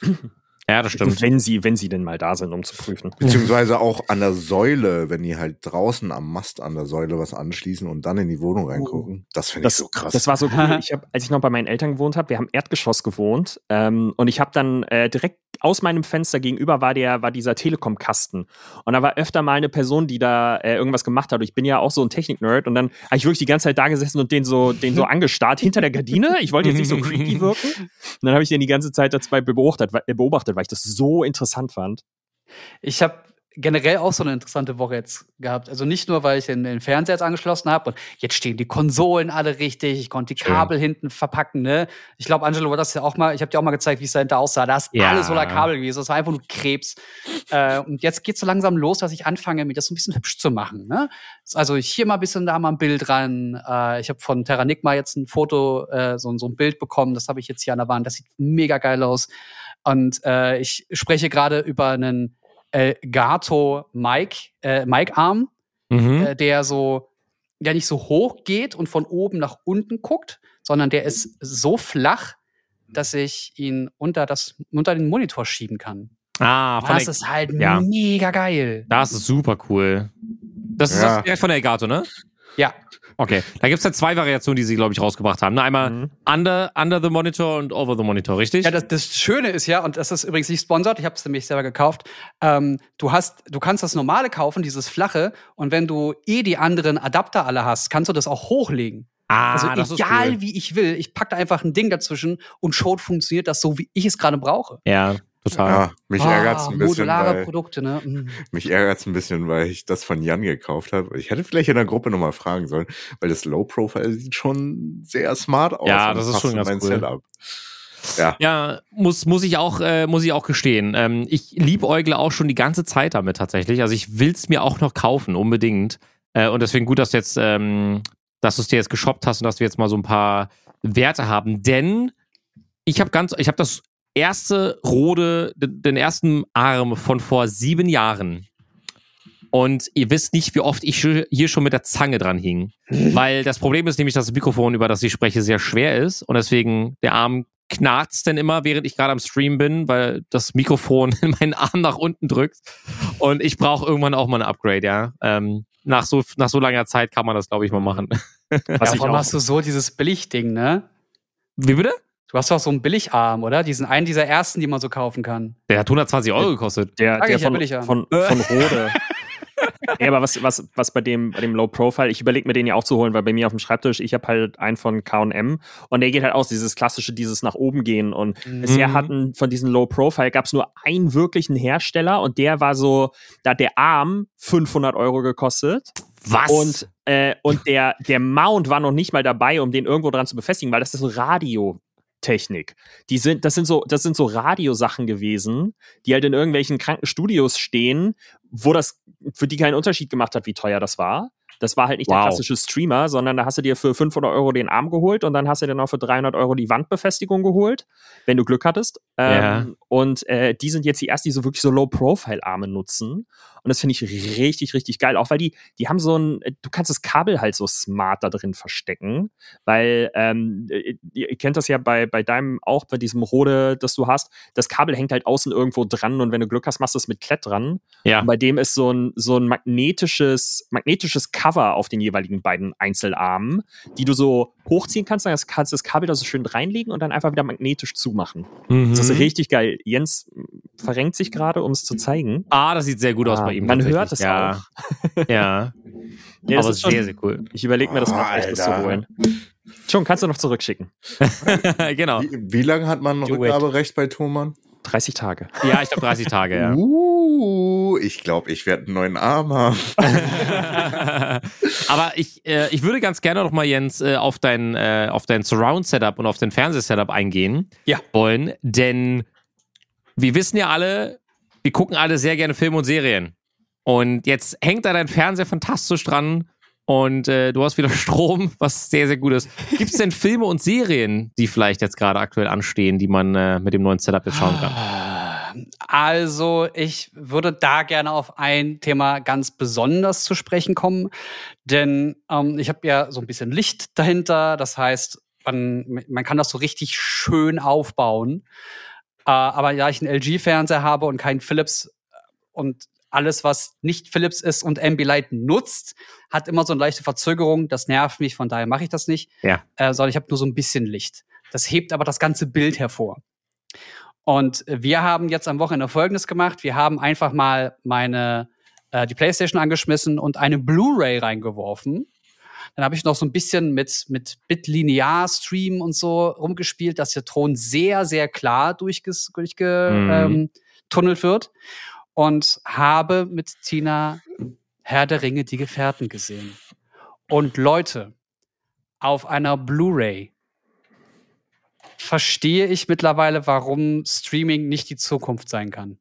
[SPEAKER 3] [clears throat]
[SPEAKER 2] Ja, das stimmt.
[SPEAKER 3] wenn sie, wenn sie denn mal da sind, um zu prüfen.
[SPEAKER 1] Beziehungsweise auch an der Säule, wenn die halt draußen am Mast an der Säule was anschließen und dann in die Wohnung reingucken. Das finde ich so krass.
[SPEAKER 3] das war so cool. [laughs] Ich hab, als ich noch bei meinen Eltern gewohnt habe, wir haben Erdgeschoss gewohnt ähm, und ich habe dann äh, direkt aus meinem Fenster gegenüber war der war dieser Telekom-Kasten und da war öfter mal eine Person, die da äh, irgendwas gemacht hat. Und ich bin ja auch so ein Technik-Nerd und dann habe ich wirklich die ganze Zeit da gesessen und den so den so [laughs] angestarrt hinter der Gardine. Ich wollte jetzt nicht so creepy [laughs] wirken. Und dann habe ich den die ganze Zeit dabei beobachtet, äh, beobachtet, weil ich das so interessant fand.
[SPEAKER 4] Ich habe generell auch so eine interessante Woche jetzt gehabt. Also nicht nur, weil ich den, den Fernseher jetzt angeschlossen habe und jetzt stehen die Konsolen alle richtig. Ich konnte die
[SPEAKER 1] Schön.
[SPEAKER 4] Kabel hinten verpacken. Ne? Ich glaube, Angelo war das ja auch mal. Ich habe dir auch mal gezeigt, wie es dahinter aussah. Da ist
[SPEAKER 2] Ja.
[SPEAKER 4] alles voller Kabel gewesen. Das war einfach nur Krebs. Äh, und jetzt geht so langsam los, dass ich anfange, mir das so ein bisschen hübsch zu machen. Ne? Also hier mal ein bisschen, da mal ein Bild ran. Äh, ich habe von Terranigma jetzt ein Foto, äh, so, so ein Bild bekommen. Das habe ich jetzt hier an der Wand. Das sieht mega geil aus. Und äh, ich spreche gerade über einen Elgato Mic, äh, Mic Arm,
[SPEAKER 2] Mhm.
[SPEAKER 4] äh, der so, der nicht so hoch geht und von oben nach unten guckt, sondern der ist so flach, dass ich ihn unter das, unter den Monitor schieben kann.
[SPEAKER 2] Ah, von
[SPEAKER 4] Das
[SPEAKER 2] der,
[SPEAKER 4] ist halt
[SPEAKER 2] ja.
[SPEAKER 4] mega geil.
[SPEAKER 2] das ist super cool. Das ist
[SPEAKER 1] Ja.
[SPEAKER 2] das direkt von der Elgato, ne?
[SPEAKER 4] Ja.
[SPEAKER 2] Okay, da gibt's ja zwei Variationen, die sie, glaube ich, rausgebracht haben. Ne, Einmal
[SPEAKER 3] Mhm.
[SPEAKER 2] under, under the monitor und over the monitor, richtig?
[SPEAKER 4] Ja, das, das Schöne ist ja, und das ist übrigens nicht sponsert, ich habe es nämlich selber gekauft, ähm, du, hast, du kannst das normale kaufen, dieses flache, und wenn du eh die anderen Adapter alle hast, kannst du das auch hochlegen.
[SPEAKER 2] ah,
[SPEAKER 4] Also egal
[SPEAKER 2] cool.
[SPEAKER 4] wie ich will, ich packe da einfach ein Ding dazwischen und schon funktioniert das so, wie ich es gerade brauche.
[SPEAKER 2] Ja, total.
[SPEAKER 1] Ja, mich
[SPEAKER 4] Ah,
[SPEAKER 1] ärgert's ein bisschen,
[SPEAKER 4] modulare
[SPEAKER 1] weil,
[SPEAKER 4] Produkte, ne? Mm.
[SPEAKER 1] mich ärgert's ein bisschen, weil ich das von Jan gekauft habe. Ich hätte vielleicht in der Gruppe nochmal fragen sollen, weil das Low Profile sieht schon sehr smart aus.
[SPEAKER 2] Ja, das ist schon ganz
[SPEAKER 1] mein
[SPEAKER 2] cool.
[SPEAKER 1] Setup. Ja,
[SPEAKER 2] Ja, muss, muss ich auch, äh, muss ich auch gestehen. Ähm, ich liebäugle auch schon die ganze Zeit damit tatsächlich. Also ich will's mir auch noch kaufen, unbedingt. Äh, und deswegen gut, dass du jetzt, ähm, dass du es dir jetzt geshoppt hast und dass wir jetzt mal so ein paar Werte haben. Denn ich habe ganz, ich habe das erste Rode, den ersten Arm von vor sieben Jahren. Und ihr wisst nicht, wie oft ich hier schon mit der Zange dran hing. [laughs] Weil das Problem ist nämlich, dass das Mikrofon, über das ich spreche, sehr schwer ist. Und deswegen der Arm knarzt dann immer, während ich gerade am Stream bin, weil das Mikrofon in [laughs] meinen Arm nach unten drückt. Und ich brauche irgendwann auch mal ein Upgrade, ja. Ähm, nach, so, nach so langer Zeit kann man das, glaube ich, mal machen. [laughs]
[SPEAKER 3] Was auch,
[SPEAKER 4] hast du so dieses Billigding, ne?
[SPEAKER 2] Wie bitte?
[SPEAKER 4] Du hast doch so einen Billigarm, oder? Diesen einen dieser ersten, die man so kaufen kann.
[SPEAKER 2] Der hat 120 Euro gekostet.
[SPEAKER 3] der,
[SPEAKER 4] Sag
[SPEAKER 3] der
[SPEAKER 4] ich ja,
[SPEAKER 3] von, von, von Rode. [laughs] ja, aber was, was, was bei dem, bei dem Low Profile, ich überlege mir den ja auch zu holen, weil bei mir auf dem Schreibtisch, ich habe halt einen von KM und der geht halt aus, dieses klassische, dieses nach oben gehen. Und bisher
[SPEAKER 2] Mhm.
[SPEAKER 3] hatten von diesen Low Profile gab es nur einen wirklichen Hersteller und der war so, da hat der Arm 500 Euro gekostet.
[SPEAKER 2] Was?
[SPEAKER 3] Und, äh, und der, der Mount war noch nicht mal dabei, um den irgendwo dran zu befestigen, weil das ist so Radiotechnik. Die sind, das sind so, das sind so Radiosachen gewesen, die halt in irgendwelchen kranken Studios stehen, wo das für die keinen Unterschied gemacht hat, wie teuer das war. Das war halt nicht der
[SPEAKER 2] Wow.
[SPEAKER 3] klassische Streamer, sondern da hast du dir für 500 Euro den Arm geholt und dann hast du dir noch für 300 Euro die Wandbefestigung geholt, wenn du Glück hattest. Ähm,
[SPEAKER 2] Ja.
[SPEAKER 3] Und äh, die sind jetzt die ersten, die so wirklich so Low-Profile-Arme nutzen. Und das finde ich richtig, richtig geil. Auch weil die, die haben so ein, äh, du kannst das Kabel halt so smart da drin verstecken. Weil, ähm, äh, ihr kennt das ja bei, bei deinem auch, bei diesem Rode, das du hast. Das Kabel hängt halt außen irgendwo dran und wenn du Glück hast, machst du es mit Klett dran.
[SPEAKER 2] ja.
[SPEAKER 3] Und bei dem ist so ein, so ein magnetisches, magnetisches Cover auf den jeweiligen beiden Einzelarmen, die du so hochziehen kannst, dann kannst du das Kabel da so schön reinlegen und dann einfach wieder magnetisch zumachen.
[SPEAKER 2] Mhm.
[SPEAKER 3] Das ist richtig geil. Jens verrenkt sich gerade, um es zu zeigen.
[SPEAKER 2] Ah, das sieht sehr gut aus
[SPEAKER 3] Ah,
[SPEAKER 2] bei ihm.
[SPEAKER 3] man hört es
[SPEAKER 2] ja.
[SPEAKER 3] auch. [laughs]
[SPEAKER 2] Ja,
[SPEAKER 3] Ja,
[SPEAKER 2] aber
[SPEAKER 3] es ist schon-
[SPEAKER 2] sehr, sehr cool.
[SPEAKER 3] Ich überlege mir das
[SPEAKER 1] Oh,
[SPEAKER 3] mal vielleicht das zu holen. Schon, kannst du noch zurückschicken. [laughs]
[SPEAKER 2] genau.
[SPEAKER 1] wie, wie lange hat man
[SPEAKER 3] Do it.
[SPEAKER 1] Rückgaberecht bei Thomann?
[SPEAKER 3] 30 Tage.
[SPEAKER 2] Ja, ich glaube 30 Tage, ja.
[SPEAKER 1] Uh, ich glaube, ich werde einen neuen Arm haben. [laughs]
[SPEAKER 2] Aber ich, äh, ich würde ganz gerne noch mal, Jens, äh, auf dein, äh, auf dein Surround-Setup und auf dein Fernseh-Setup eingehen
[SPEAKER 4] Ja.
[SPEAKER 2] wollen, denn wir wissen ja alle, wir gucken alle sehr gerne Filme und Serien. Und jetzt hängt da dein Fernseher fantastisch dran und äh, du hast wieder [laughs] Strom, was sehr, sehr gut ist. Gibt es denn Filme und Serien, die vielleicht jetzt gerade aktuell anstehen, die man äh, mit dem neuen Setup jetzt schauen kann?
[SPEAKER 4] Also, ich würde da gerne auf ein Thema ganz besonders zu sprechen kommen, denn ähm, ich habe ja so ein bisschen Licht dahinter. Das heißt, man, man kann das so richtig schön aufbauen. Äh, aber da ich einen LG-Fernseher habe und keinen Philips äh, und alles, was nicht Philips ist und Ambilight nutzt, hat immer so eine leichte Verzögerung. Das nervt mich, von daher mache ich das nicht.
[SPEAKER 2] Ja.
[SPEAKER 4] Äh, sondern ich habe nur so ein bisschen Licht. Das hebt aber das ganze Bild hervor. Und wir haben jetzt am Wochenende Folgendes gemacht. Wir haben einfach mal meine, äh, die Playstation angeschmissen und eine Blu-ray reingeworfen. Dann habe ich noch so ein bisschen mit, mit Bit-Linear-Stream und so rumgespielt, dass der Ton sehr, sehr klar durchges, durchge,
[SPEAKER 2] Mhm.
[SPEAKER 4] ähm, wird. Und habe mit Tina Herr der Ringe, die Gefährten gesehen. Und Leute, auf einer Blu-ray verstehe ich mittlerweile, warum Streaming nicht die Zukunft sein kann.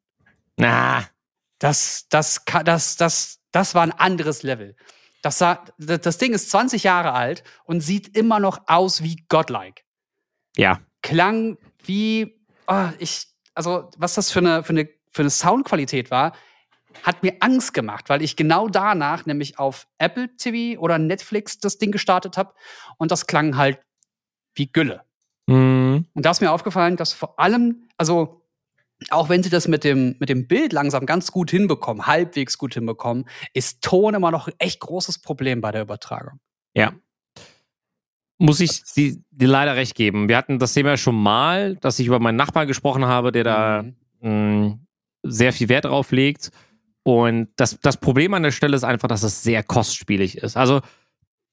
[SPEAKER 2] Na,
[SPEAKER 4] Das, das, das, das, das war ein anderes Level. Das, sah, das das Ding ist 20 Jahre alt und sieht immer noch aus wie godlike.
[SPEAKER 2] ja.
[SPEAKER 4] Klang wie, oh, ich, also was das für eine, für eine, für eine Soundqualität war, hat mir Angst gemacht, weil ich genau danach nämlich auf Apple TV oder Netflix das Ding gestartet habe und das klang halt wie Gülle.
[SPEAKER 2] Mhm.
[SPEAKER 4] Und da ist mir aufgefallen, dass vor allem, also auch wenn sie das mit dem, mit dem Bild langsam ganz gut hinbekommen, halbwegs gut hinbekommen, ist Ton immer noch ein echt großes Problem bei der Übertragung.
[SPEAKER 2] Ja. muss ich dir leider recht geben. Wir hatten das Thema schon mal, dass ich über meinen Nachbarn gesprochen habe, der da
[SPEAKER 4] Mhm.
[SPEAKER 2] mh, sehr viel Wert drauf legt. Und das, das Problem an der Stelle ist einfach, dass es sehr kostspielig ist. Also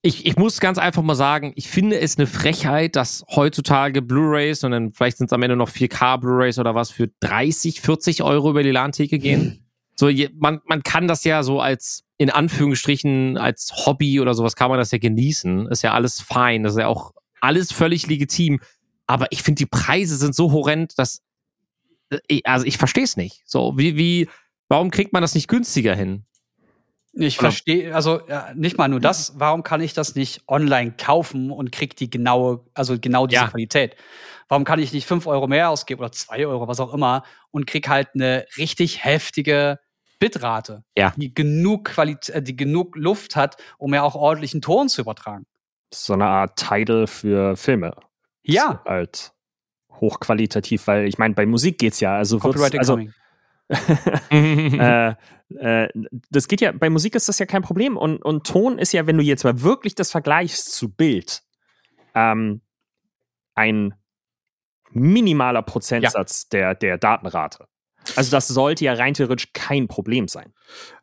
[SPEAKER 2] ich, ich muss ganz einfach mal sagen, ich finde es eine Frechheit, dass heutzutage Blu-rays und dann vielleicht sind es am Ende noch 4K Blu-rays oder was für 30, 40 Euro über die LAN-Theke gehen. So, je, man, man kann das ja so als, in Anführungsstrichen, als Hobby oder sowas kann man das ja genießen. Ist ja alles fein, das ist ja auch alles völlig legitim. Aber ich finde, die Preise sind so horrend, dass, äh, also ich verstehe es nicht. So, wie, wie, warum kriegt man das nicht günstiger hin?
[SPEAKER 4] Ich verstehe, also ja, nicht mal nur das, warum kann ich das nicht online kaufen und krieg die genaue, also genau diese
[SPEAKER 2] Ja.
[SPEAKER 4] Qualität? Warum kann ich nicht 5 Euro mehr ausgeben oder 2 Euro, was auch immer, und krieg halt eine richtig heftige Bitrate,
[SPEAKER 2] Ja.
[SPEAKER 4] die genug Qualität, äh, die genug Luft hat, um ja auch ordentlichen Ton zu übertragen.
[SPEAKER 3] So eine Art Title für Filme.
[SPEAKER 4] Ja,
[SPEAKER 3] Ist Halt hochqualitativ, weil ich meine, bei Musik geht's ja. Also,
[SPEAKER 4] Copyright
[SPEAKER 3] also [laughs] äh, äh, das geht ja, bei Musik ist das ja kein Problem. Und, und Ton ist ja, wenn du jetzt mal wirklich das vergleichst zu Bild, ähm, ein minimaler Prozentsatz der, der Datenrate. Also das sollte ja rein theoretisch kein Problem sein.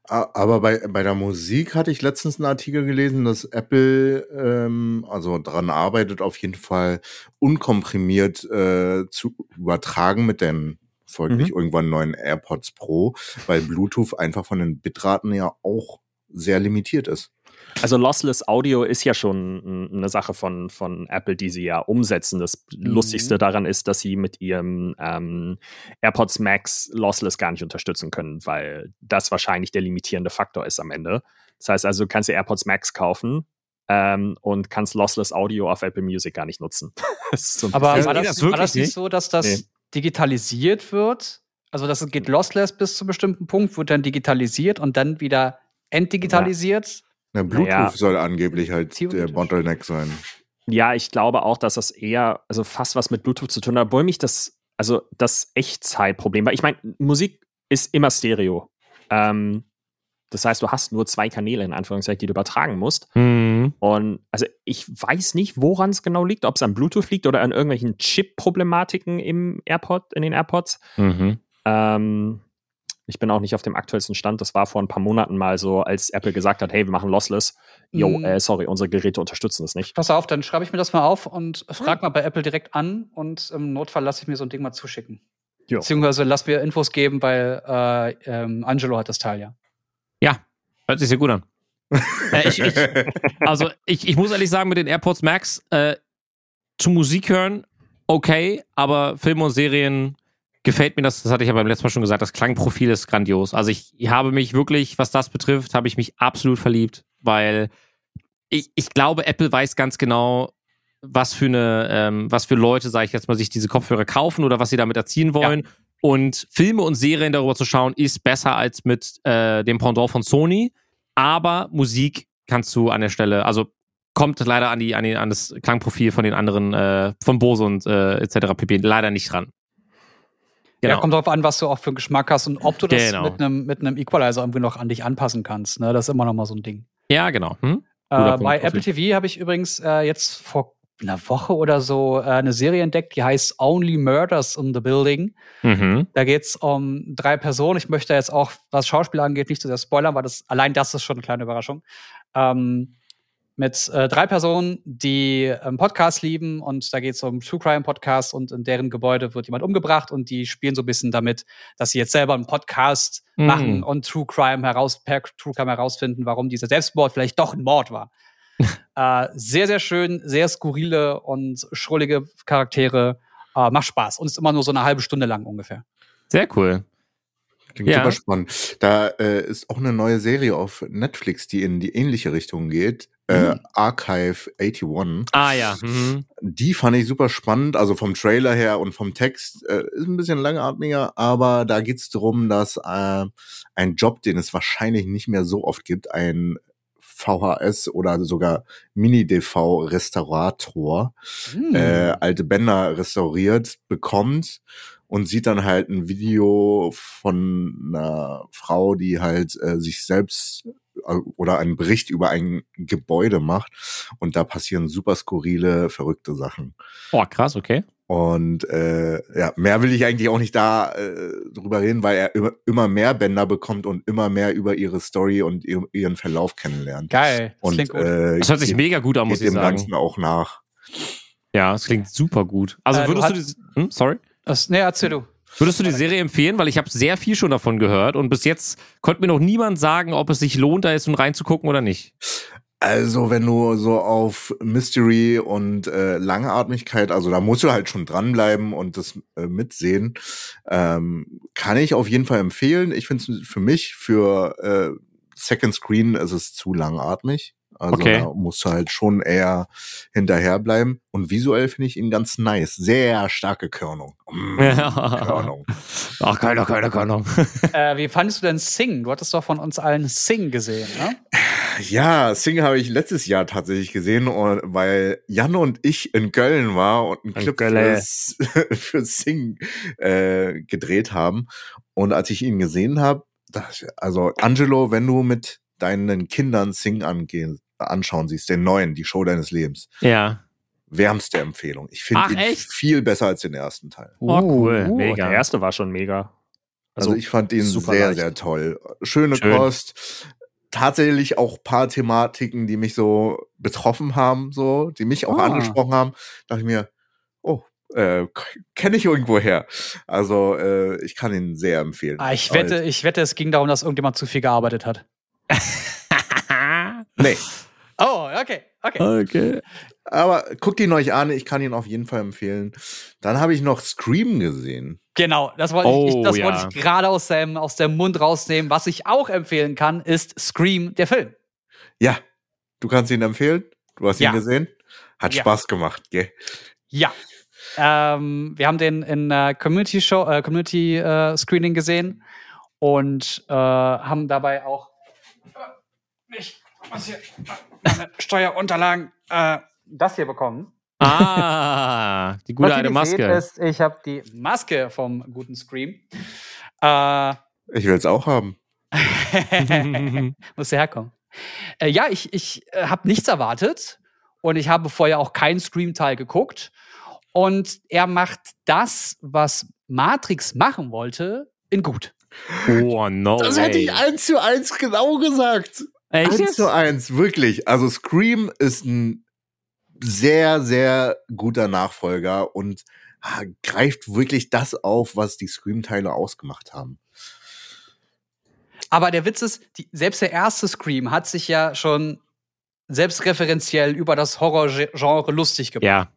[SPEAKER 1] Aber bei, bei der Musik hatte ich letztens einen Artikel gelesen, dass Apple ähm, also daran arbeitet, auf jeden Fall unkomprimiert äh, zu übertragen mit den folglich irgendwann neuen AirPods Pro, weil Bluetooth einfach von den Bitraten ja auch sehr limitiert ist.
[SPEAKER 3] Also Lossless Audio ist ja schon eine Sache von, von Apple, die sie ja umsetzen. Das Lustigste daran ist, dass sie mit ihrem ähm, AirPods Max Lossless gar nicht unterstützen können, weil das wahrscheinlich der limitierende Faktor ist am Ende. Das heißt also, du kannst dir AirPods Max kaufen ähm, und kannst Lossless Audio auf Apple Music gar nicht nutzen. [laughs] Das ist so
[SPEAKER 4] Aber war
[SPEAKER 2] das
[SPEAKER 4] war das nicht
[SPEAKER 2] nicht?
[SPEAKER 4] so, dass das
[SPEAKER 3] Nee.
[SPEAKER 4] Digitalisiert wird? Also das geht lossless bis zu einem bestimmten Punkt, wird dann digitalisiert und dann wieder entdigitalisiert?
[SPEAKER 1] Ja, Bluetooth
[SPEAKER 3] Naja.
[SPEAKER 1] soll angeblich halt der. Bottleneck sein.
[SPEAKER 3] Ja, ich glaube auch, dass das eher, also fast was mit Bluetooth zu tun hat, obwohl mich das, also das Echtzeitproblem, weil ich meine, Musik ist immer Stereo. Ähm, das heißt, du hast nur zwei Kanäle in Anführungszeichen, die du übertragen musst.
[SPEAKER 2] Mhm.
[SPEAKER 3] Und also ich weiß nicht, woran es genau liegt, ob es an Bluetooth liegt oder an irgendwelchen Chip-Problematiken im AirPod, in den AirPods.
[SPEAKER 2] Mhm.
[SPEAKER 3] Ähm, ich bin auch nicht auf dem aktuellsten Stand. Das war vor ein paar Monaten mal so, als Apple gesagt hat, hey, wir machen Lossless. Jo,
[SPEAKER 4] Mm.
[SPEAKER 3] äh, sorry, unsere Geräte unterstützen das nicht.
[SPEAKER 4] Pass auf, dann schreibe ich mir das mal auf und frag mal bei Apple direkt an und im Notfall lasse ich mir so ein Ding mal zuschicken.
[SPEAKER 3] Jo.
[SPEAKER 4] Beziehungsweise lass mir Infos geben, weil äh, ähm, Angelo hat das Teil ja.
[SPEAKER 2] Ja, hört sich sehr gut an. [laughs] äh, ich, ich, also ich, ich muss ehrlich sagen, mit den AirPods Max äh, zu Musik hören, okay, aber Filme und Serien gefällt mir das, das hatte ich ja beim letzten Mal schon gesagt, das Klangprofil ist grandios. Also ich, habe mich wirklich, was das betrifft, habe ich mich absolut verliebt, weil ich, ich glaube, Apple weiß ganz genau, was für eine, ähm, was für Leute, sage ich jetzt mal, sich diese Kopfhörer kaufen oder was sie damit erzielen wollen. Und Filme und Serien darüber zu schauen, ist besser als mit äh, dem Pendant von Sony. Aber Musik kannst du an der Stelle, also kommt leider an, die, an, die, an das Klangprofil von den anderen, äh, von Bose und äh, etc. pp. leider nicht ran.
[SPEAKER 4] Ja, kommt drauf an, was du auch für einen Geschmack hast und ob du das
[SPEAKER 2] Genau.
[SPEAKER 4] mit einem mit einem Equalizer irgendwie noch an dich anpassen kannst. Ne? Das ist immer noch mal so ein Ding.
[SPEAKER 2] Ja, genau. Hm?
[SPEAKER 4] Äh, bei. Apple TV habe ich übrigens äh, jetzt vor einer Woche oder so äh, eine Serie entdeckt, die heißt Only Murders in the Building.
[SPEAKER 2] Mhm.
[SPEAKER 4] Da geht es um drei Personen. Ich möchte jetzt auch, was Schauspieler angeht, nicht zu sehr spoilern, weil das allein das ist schon eine kleine Überraschung. Ähm, mit äh, drei Personen, die einen Podcast lieben und da geht es um True Crime Podcast und in deren Gebäude wird jemand umgebracht und die spielen so ein bisschen damit, dass sie jetzt selber einen Podcast
[SPEAKER 2] Mhm.
[SPEAKER 4] machen und True Crime heraus per True Crime herausfinden, warum dieser Selbstmord vielleicht doch ein Mord war. [laughs] äh, sehr, sehr schön, sehr skurrile und schrullige Charaktere. Äh, macht Spaß und ist immer nur so eine halbe Stunde lang ungefähr.
[SPEAKER 2] Sehr cool.
[SPEAKER 1] Klingt
[SPEAKER 2] Ja.
[SPEAKER 1] super spannend. Da äh, ist auch eine neue Serie auf Netflix, die in die ähnliche Richtung geht. Äh, Archive 81.
[SPEAKER 2] Ah ja. Mhm.
[SPEAKER 1] Die fand ich super spannend, also vom Trailer her und vom Text äh, ist ein bisschen langatmiger, aber da geht's darum, dass äh, ein Job, den es wahrscheinlich nicht mehr so oft gibt, ein VHS oder sogar Mini-DV-Restaurator
[SPEAKER 4] Hm.
[SPEAKER 1] äh, alte Bänder restauriert bekommt und sieht dann halt ein Video von einer Frau, die halt äh, sich selbst äh, oder einen Bericht über ein Gebäude macht und da passieren super skurrile, verrückte Sachen.
[SPEAKER 2] Oh, krass, okay.
[SPEAKER 1] Und äh, ja, mehr will ich eigentlich auch nicht da äh, drüber reden, weil er immer, immer mehr Bänder bekommt und immer mehr über ihre Story und ihr, ihren Verlauf kennenlernt.
[SPEAKER 4] Geil. Das
[SPEAKER 1] Und
[SPEAKER 4] klingt gut.
[SPEAKER 1] äh,
[SPEAKER 2] Das hört sich mega gut an, muss ich
[SPEAKER 1] dem
[SPEAKER 2] sagen.
[SPEAKER 1] Ganzen auch nach.
[SPEAKER 2] Ja, das klingt super gut. Also
[SPEAKER 4] Äh, du
[SPEAKER 2] würdest du,
[SPEAKER 4] hast-
[SPEAKER 2] die, hm, sorry?
[SPEAKER 4] Das, nee, erzähl du.
[SPEAKER 2] Würdest du die Serie empfehlen? Weil ich habe sehr viel schon davon gehört und bis jetzt konnte mir noch niemand sagen, ob es sich lohnt, da jetzt nun reinzugucken oder nicht.
[SPEAKER 1] Also, wenn du so auf Mystery und äh, Langatmigkeit, also da musst du halt schon dranbleiben und das äh, mitsehen, ähm, kann ich auf jeden Fall empfehlen. Ich finde es für mich, für äh, Second Screen ist es zu langatmig. Also
[SPEAKER 2] Okay.
[SPEAKER 1] da musst du halt schon eher hinterherbleiben. Und visuell finde ich ihn ganz nice. Sehr starke Körnung. Mm, Körnung. [laughs]
[SPEAKER 2] Ach, keine, keine, keine. [laughs]
[SPEAKER 4] äh, wie fandest du denn Sing? Du hattest doch von uns allen Sing gesehen, ne?
[SPEAKER 1] Ja, Sing habe ich letztes Jahr tatsächlich gesehen, und- weil Jan und ich in Köln war und einen
[SPEAKER 2] In
[SPEAKER 1] Clip fürs, [laughs] für Sing äh, gedreht haben. Und als ich ihn gesehen habe, also Angelo, wenn du mit deinen Kindern Sing angehen, anschauen siehst, den neuen, die Show deines Lebens,
[SPEAKER 2] Ja.
[SPEAKER 1] wärmste Empfehlung. Ich finde ihn
[SPEAKER 2] echt?
[SPEAKER 1] viel besser als den ersten Teil.
[SPEAKER 2] Oh, cool.
[SPEAKER 3] Uh,
[SPEAKER 2] Mega.
[SPEAKER 3] Der erste war schon mega.
[SPEAKER 1] Also, ich fand ihn
[SPEAKER 3] super
[SPEAKER 1] sehr,
[SPEAKER 3] leicht.
[SPEAKER 1] sehr toll. Schöne
[SPEAKER 2] Schön.
[SPEAKER 1] Kost. Tatsächlich auch paar Thematiken, die mich so betroffen haben, so, die mich auch
[SPEAKER 4] Ah.
[SPEAKER 1] angesprochen haben. Dachte ich mir, oh, äh, kenne ich irgendwo her. Also, äh, ich kann ihn sehr empfehlen.
[SPEAKER 4] Ah, ich wette, ich wette, es ging darum, dass irgendjemand zu viel gearbeitet hat.
[SPEAKER 1] Nee,
[SPEAKER 4] Oh, okay, okay.
[SPEAKER 2] okay.
[SPEAKER 1] aber guckt ihn euch an, ich kann ihn auf jeden Fall empfehlen. Dann habe ich noch Scream gesehen.
[SPEAKER 4] Genau, das wollte ich,
[SPEAKER 2] Oh,
[SPEAKER 4] ich, das
[SPEAKER 2] ja.
[SPEAKER 4] wollte ich gerade aus dem, aus dem Mund rausnehmen. Was ich auch empfehlen kann, ist Scream, der Film.
[SPEAKER 1] Ja, du kannst ihn empfehlen? Du hast ihn
[SPEAKER 4] Ja.
[SPEAKER 1] gesehen? Hat
[SPEAKER 4] Ja.
[SPEAKER 1] Spaß gemacht, gell?
[SPEAKER 4] Ja. Ähm, wir haben den in äh, Community Show, äh, Community äh, Screening gesehen und äh, haben dabei auch äh, nicht was hier, meine [laughs] Steuerunterlagen äh, das hier bekommen.
[SPEAKER 2] Ah, [laughs] die gute
[SPEAKER 4] was
[SPEAKER 2] alte
[SPEAKER 4] seht,
[SPEAKER 2] Maske.
[SPEAKER 4] ist, ich habe die Maske vom guten Scream. Äh,
[SPEAKER 1] Ich will es auch haben. [laughs]
[SPEAKER 4] Muss herkommen. Äh, ja, ich, ich äh, habe nichts erwartet und ich habe vorher auch keinen Scream-Teil geguckt. Und er macht das, was Matrix machen wollte, in gut.
[SPEAKER 2] Oh, no
[SPEAKER 1] Das
[SPEAKER 2] way.
[SPEAKER 1] hätte ich eins zu eins genau gesagt.
[SPEAKER 2] Echt?
[SPEAKER 1] Eins
[SPEAKER 2] jetzt?
[SPEAKER 1] zu eins, wirklich. Also Scream ist ein sehr, sehr guter Nachfolger und ah, greift wirklich das auf, was die Scream-Teile ausgemacht haben.
[SPEAKER 4] Aber der Witz ist, die, selbst der erste Scream hat sich ja schon selbstreferenziell über das Horrorgenre lustig gemacht.
[SPEAKER 2] Ja.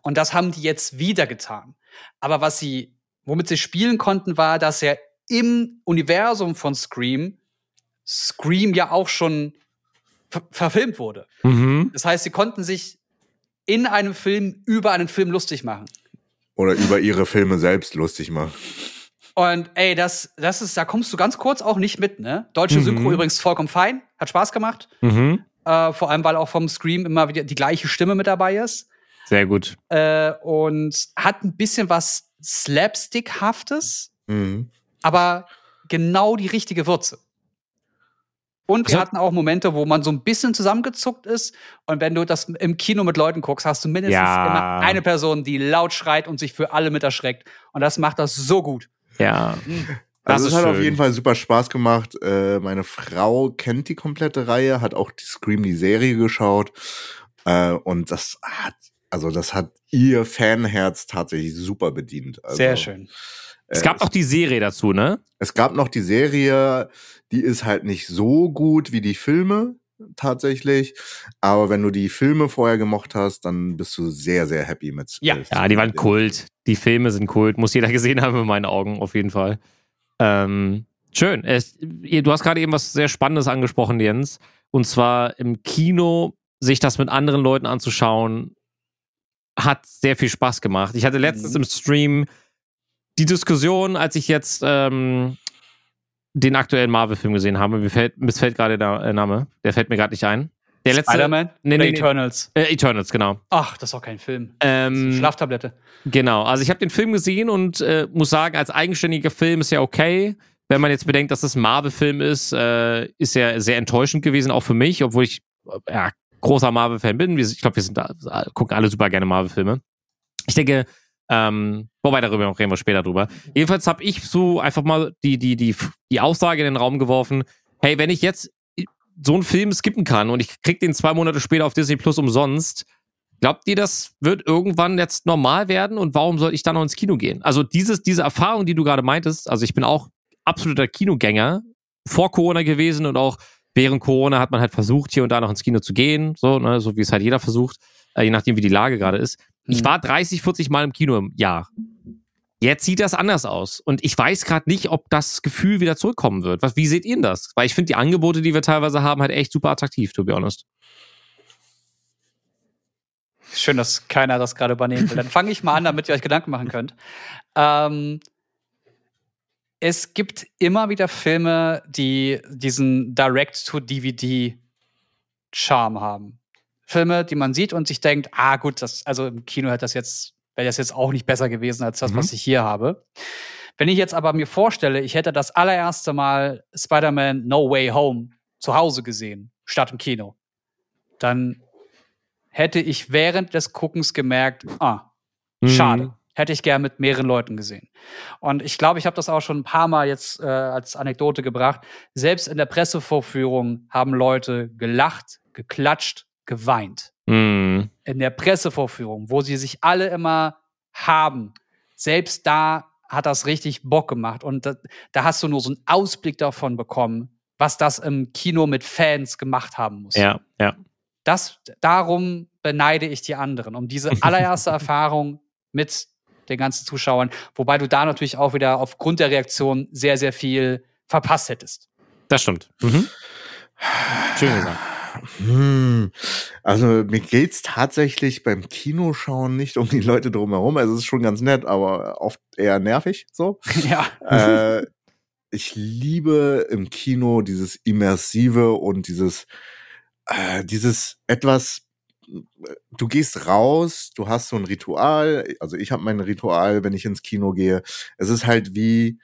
[SPEAKER 4] Und das haben die jetzt wieder getan. Aber was sie, womit sie spielen konnten, war, dass ja im Universum von Scream Scream ja auch schon ver verfilmt wurde.
[SPEAKER 2] Mhm.
[SPEAKER 4] Das heißt, sie konnten sich in einem Film über einen Film lustig machen.
[SPEAKER 1] Oder über ihre Filme selbst lustig machen.
[SPEAKER 4] Und ey, das, das ist, da kommst du ganz kurz auch nicht mit, ne? Deutsche
[SPEAKER 2] Mhm.
[SPEAKER 4] Synchro übrigens vollkommen fein, hat Spaß gemacht.
[SPEAKER 2] Mhm.
[SPEAKER 4] Äh, vor allem, weil auch vom Scream immer wieder die gleiche Stimme mit dabei ist.
[SPEAKER 2] Sehr gut.
[SPEAKER 4] Äh, und hat ein bisschen was Slapstick-haftes,
[SPEAKER 1] Mhm.
[SPEAKER 4] aber genau die richtige Würze. Und wir
[SPEAKER 2] Also-
[SPEAKER 4] hatten auch Momente, wo man so ein bisschen zusammengezuckt ist. Und wenn du das im Kino mit Leuten guckst, hast du mindestens
[SPEAKER 2] Ja.
[SPEAKER 4] immer eine Person, die laut schreit und sich für alle mit erschreckt. Und das macht das so gut.
[SPEAKER 2] Ja. Das
[SPEAKER 1] Also
[SPEAKER 2] ist
[SPEAKER 1] es hat auf
[SPEAKER 2] schön.
[SPEAKER 1] jeden Fall super Spaß gemacht. Äh, meine Frau kennt die komplette Reihe, hat auch die Scream die Serie geschaut äh, und das hat also das hat ihr Fanherz tatsächlich super bedient. Also,
[SPEAKER 4] Sehr schön.
[SPEAKER 2] Es
[SPEAKER 1] äh,
[SPEAKER 2] gab auch die Serie dazu, ne?
[SPEAKER 1] Es gab noch die Serie, die ist halt nicht so gut wie die Filme tatsächlich, aber wenn du die Filme vorher gemocht hast, dann bist du sehr sehr happy mit.
[SPEAKER 4] Ja.
[SPEAKER 2] Ja, die waren Kult. Die Filme sind Kult. Muss jeder [laughs] gesehen haben in meinen Augen, auf jeden Fall. Ähm, schön. Es, du hast gerade eben was sehr Spannendes angesprochen, Jens. Und zwar im Kino sich das mit anderen Leuten anzuschauen, hat sehr viel Spaß gemacht. Ich hatte letztens
[SPEAKER 4] Mhm.
[SPEAKER 2] im Stream die Diskussion, als ich jetzt ähm, den aktuellen Marvel-Film gesehen habe. Mir fällt, mir fällt gerade der äh, Name. Der fällt mir gerade nicht ein. Der letzte.
[SPEAKER 4] Spider-Man?
[SPEAKER 2] Nee, nee.
[SPEAKER 4] Eternals.
[SPEAKER 2] Äh, Eternals, genau.
[SPEAKER 4] Ach, das ist auch kein Film.
[SPEAKER 2] Ähm,
[SPEAKER 4] Schlaftablette.
[SPEAKER 2] Genau, also ich habe den Film gesehen und äh, muss sagen, als eigenständiger Film ist ja okay. wenn man jetzt bedenkt, dass das ein Marvel-Film ist, äh, ist er sehr enttäuschend gewesen, auch für mich, obwohl ich ja, großer Marvel-Fan bin. Ich glaube, wir sind da, gucken alle super gerne Marvel-Filme. Ich denke, ähm, wobei darüber reden wir später drüber. Jedenfalls habe ich so einfach mal die, die, die, die Aussage in den Raum geworfen, hey, wenn ich jetzt so einen Film skippen kann und ich krieg den zwei Monate später auf Disney Plus umsonst, glaubt ihr, das wird irgendwann jetzt normal werden und warum soll ich dann noch ins Kino gehen? Also dieses, diese Erfahrung, die du gerade meintest, also ich bin auch absoluter Kinogänger vor Corona gewesen und auch während Corona hat man halt versucht, hier und da noch ins Kino zu gehen, so, ne, so wie es halt jeder versucht, äh, je nachdem, wie die Lage gerade ist. Ich
[SPEAKER 4] Mhm.
[SPEAKER 2] war 30, 40 Mal im Kino im Jahr. Jetzt sieht das anders aus. Und ich weiß gerade nicht, ob das Gefühl wieder zurückkommen wird. Was, wie seht ihr denn das? Weil ich finde die Angebote, die wir teilweise haben, halt echt super attraktiv, to be honest.
[SPEAKER 4] Schön, dass keiner das gerade übernehmen will. Dann fange ich mal an, damit ihr euch Gedanken machen könnt. Ähm, es gibt immer wieder Filme, die diesen Direct-to-DVD-Charme haben. Filme, die man sieht und sich denkt, ah gut, das, also im Kino hätte das jetzt, wäre das jetzt auch nicht besser gewesen als das,
[SPEAKER 2] Mhm.
[SPEAKER 4] was ich hier habe. Wenn ich jetzt aber mir vorstelle, ich hätte das allererste Mal Spider-Man No Way Home zu Hause gesehen, statt im Kino, dann hätte ich während des Guckens gemerkt, ah, schade.
[SPEAKER 2] Mhm.
[SPEAKER 4] Hätte ich gern mit mehreren Leuten gesehen. Und ich glaube, ich habe das auch schon ein paar Mal jetzt äh, als Anekdote gebracht. Selbst in der Pressevorführung haben Leute gelacht, geklatscht, geweint.
[SPEAKER 2] Mhm.
[SPEAKER 4] In der Pressevorführung, wo sie sich alle immer haben. Selbst da hat das richtig Bock gemacht. Und da, da hast du nur so einen Ausblick davon bekommen, was das im Kino mit Fans gemacht haben muss
[SPEAKER 2] Ja, ja.
[SPEAKER 4] das, darum beneide ich die anderen, um diese [laughs] allererste Erfahrung mit den ganzen Zuschauern, wobei du da natürlich auch wieder aufgrund der Reaktion sehr, sehr viel verpasst hättest.
[SPEAKER 2] Das stimmt. Mhm. Schön gesagt.
[SPEAKER 1] Hm. Also mir geht's tatsächlich beim Kinoschauen nicht um die Leute drumherum. Also es ist schon ganz nett, aber oft eher nervig so. [laughs]
[SPEAKER 4] ja.
[SPEAKER 1] äh, ich liebe im Kino dieses Immersive und dieses, äh, dieses etwas, du gehst raus, du hast so ein Ritual, also ich habe mein Ritual, wenn ich ins Kino gehe. Es ist halt wie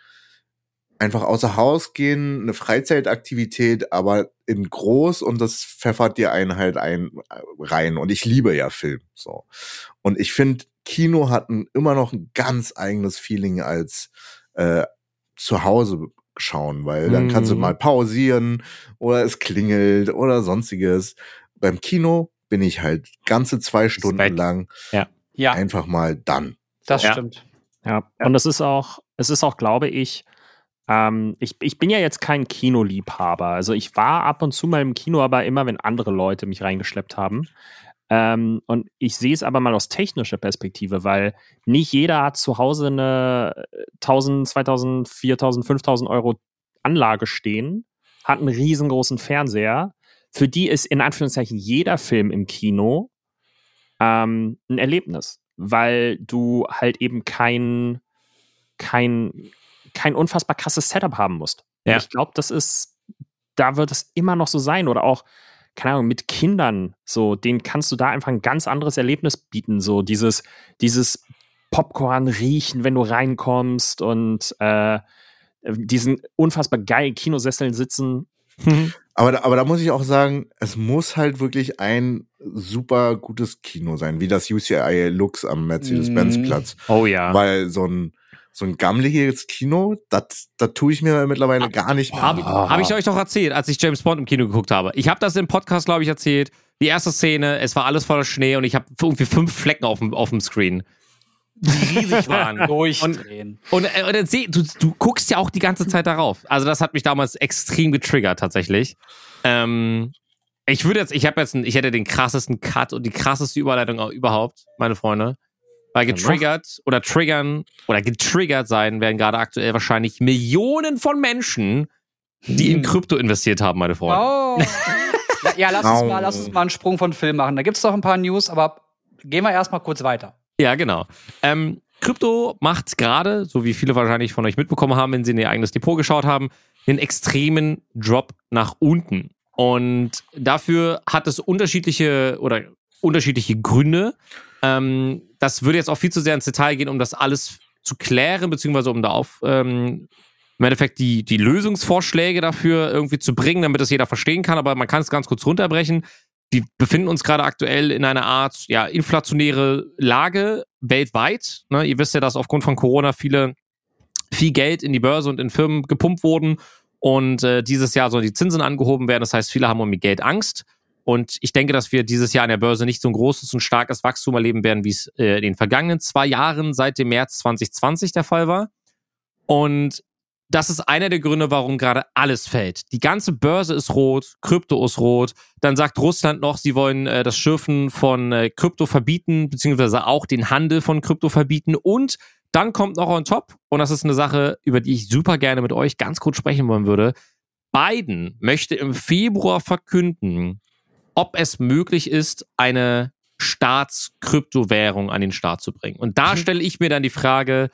[SPEAKER 1] einfach außer Haus gehen, eine Freizeitaktivität, aber in groß und das pfeffert dir einen halt ein rein. Und ich liebe ja Film. So. Und ich finde, Kino hat ein, immer noch ein ganz eigenes Feeling als äh, zu Hause schauen, weil dann kannst du
[SPEAKER 2] Mhm.
[SPEAKER 1] mal pausieren oder es klingelt oder sonstiges. Beim Kino bin ich halt ganze zwei Stunden lang
[SPEAKER 4] Ja,
[SPEAKER 1] einfach mal dann.
[SPEAKER 4] das
[SPEAKER 2] Ja.
[SPEAKER 4] stimmt.
[SPEAKER 3] Ja, und es ist auch, es ist auch, glaube ich, ähm, ich, ich bin ja jetzt kein Kinoliebhaber. Also ich war ab und zu mal im Kino, aber immer, wenn andere Leute mich reingeschleppt haben. Ähm, und ich sehe es aber mal aus technischer Perspektive, weil nicht jeder hat zu Hause eine 1000, 2000, 4000, 5000 Euro Anlage stehen, hat einen riesengroßen Fernseher. Für die ist in Anführungszeichen jeder Film im Kino ähm, ein Erlebnis, weil du halt eben kein, kein, kein unfassbar krasses Setup haben musst.
[SPEAKER 2] Ja.
[SPEAKER 3] Ich glaube, das ist, da wird es immer noch so sein oder auch, keine Ahnung, mit Kindern, so, denen kannst du da einfach ein ganz anderes Erlebnis bieten, so dieses, dieses Popcorn riechen, wenn du reinkommst und äh, diesen unfassbar geilen Kinosesseln sitzen.
[SPEAKER 1] Aber, da- aber da muss ich auch sagen, es muss halt wirklich ein super gutes Kino sein, wie das UCI Lux am Mercedes-Benz-Platz.
[SPEAKER 2] Oh ja.
[SPEAKER 1] Weil so ein, so ein gammeliges Kino, das das tue ich mir mittlerweile gar nicht mehr.
[SPEAKER 2] Habe hab ich euch doch erzählt, als ich James Bond im Kino geguckt habe. Ich habe das im Podcast, glaube ich, erzählt. Die erste Szene, es war alles voller Schnee und ich habe irgendwie fünf Flecken auf dem, auf dem Screen. Die riesig waren. [laughs]
[SPEAKER 4] Durchdrehen.
[SPEAKER 2] Und, äh, und dann seh, du, du guckst ja auch die ganze Zeit darauf. Also das hat mich damals extrem getriggert tatsächlich. Ähm, ich würde jetzt, ich habe jetzt, einen, ich hätte den krassesten Cut und die krasseste Überleitung überhaupt, meine Freunde. Weil getriggert oder triggern oder getriggert sein werden gerade aktuell wahrscheinlich Millionen von Menschen, die in
[SPEAKER 4] Hm.
[SPEAKER 2] Krypto investiert haben, meine Freunde.
[SPEAKER 4] Oh. [laughs] ja, lass uns, mal, lass uns mal einen Sprung von Film machen. Da gibt es noch ein paar News, aber gehen wir erstmal kurz weiter.
[SPEAKER 2] Ja, genau. Ähm, Krypto macht gerade, so wie viele wahrscheinlich von euch mitbekommen haben, wenn sie in ihr eigenes Depot geschaut haben, einen extremen Drop nach unten. Und dafür hat es unterschiedliche oder unterschiedliche Gründe. Ähm, das würde jetzt auch viel zu sehr ins Detail gehen, um das alles zu klären, beziehungsweise um da auf, ähm, im Endeffekt die, die Lösungsvorschläge dafür irgendwie zu bringen, damit das jeder verstehen kann. Aber man kann es ganz kurz runterbrechen. Wir befinden uns gerade aktuell in einer Art ja, inflationäre Lage weltweit. Ne? Ihr wisst ja, dass aufgrund von Corona viele viel Geld in die Börse und in Firmen gepumpt wurden. Und äh, dieses Jahr sollen die Zinsen angehoben werden. Das heißt, viele haben um ihr Geld Angst. Und ich denke, dass wir dieses Jahr an der Börse nicht so ein großes und starkes Wachstum erleben werden, wie es äh, in den vergangenen zwei Jahren seit dem März 2020 der Fall war. Und das ist einer der Gründe, warum gerade alles fällt. Die ganze Börse ist rot, Krypto ist rot. Dann sagt Russland noch, sie wollen äh, das Schürfen von äh, Krypto verbieten, beziehungsweise auch den Handel von Krypto verbieten. Und dann kommt noch on top, und das ist eine Sache, über die ich super gerne mit euch ganz kurz sprechen wollen würde. Biden möchte im Februar verkünden, ob es möglich ist, eine Staatskryptowährung an den Start zu bringen. Und da stelle ich mir dann die Frage,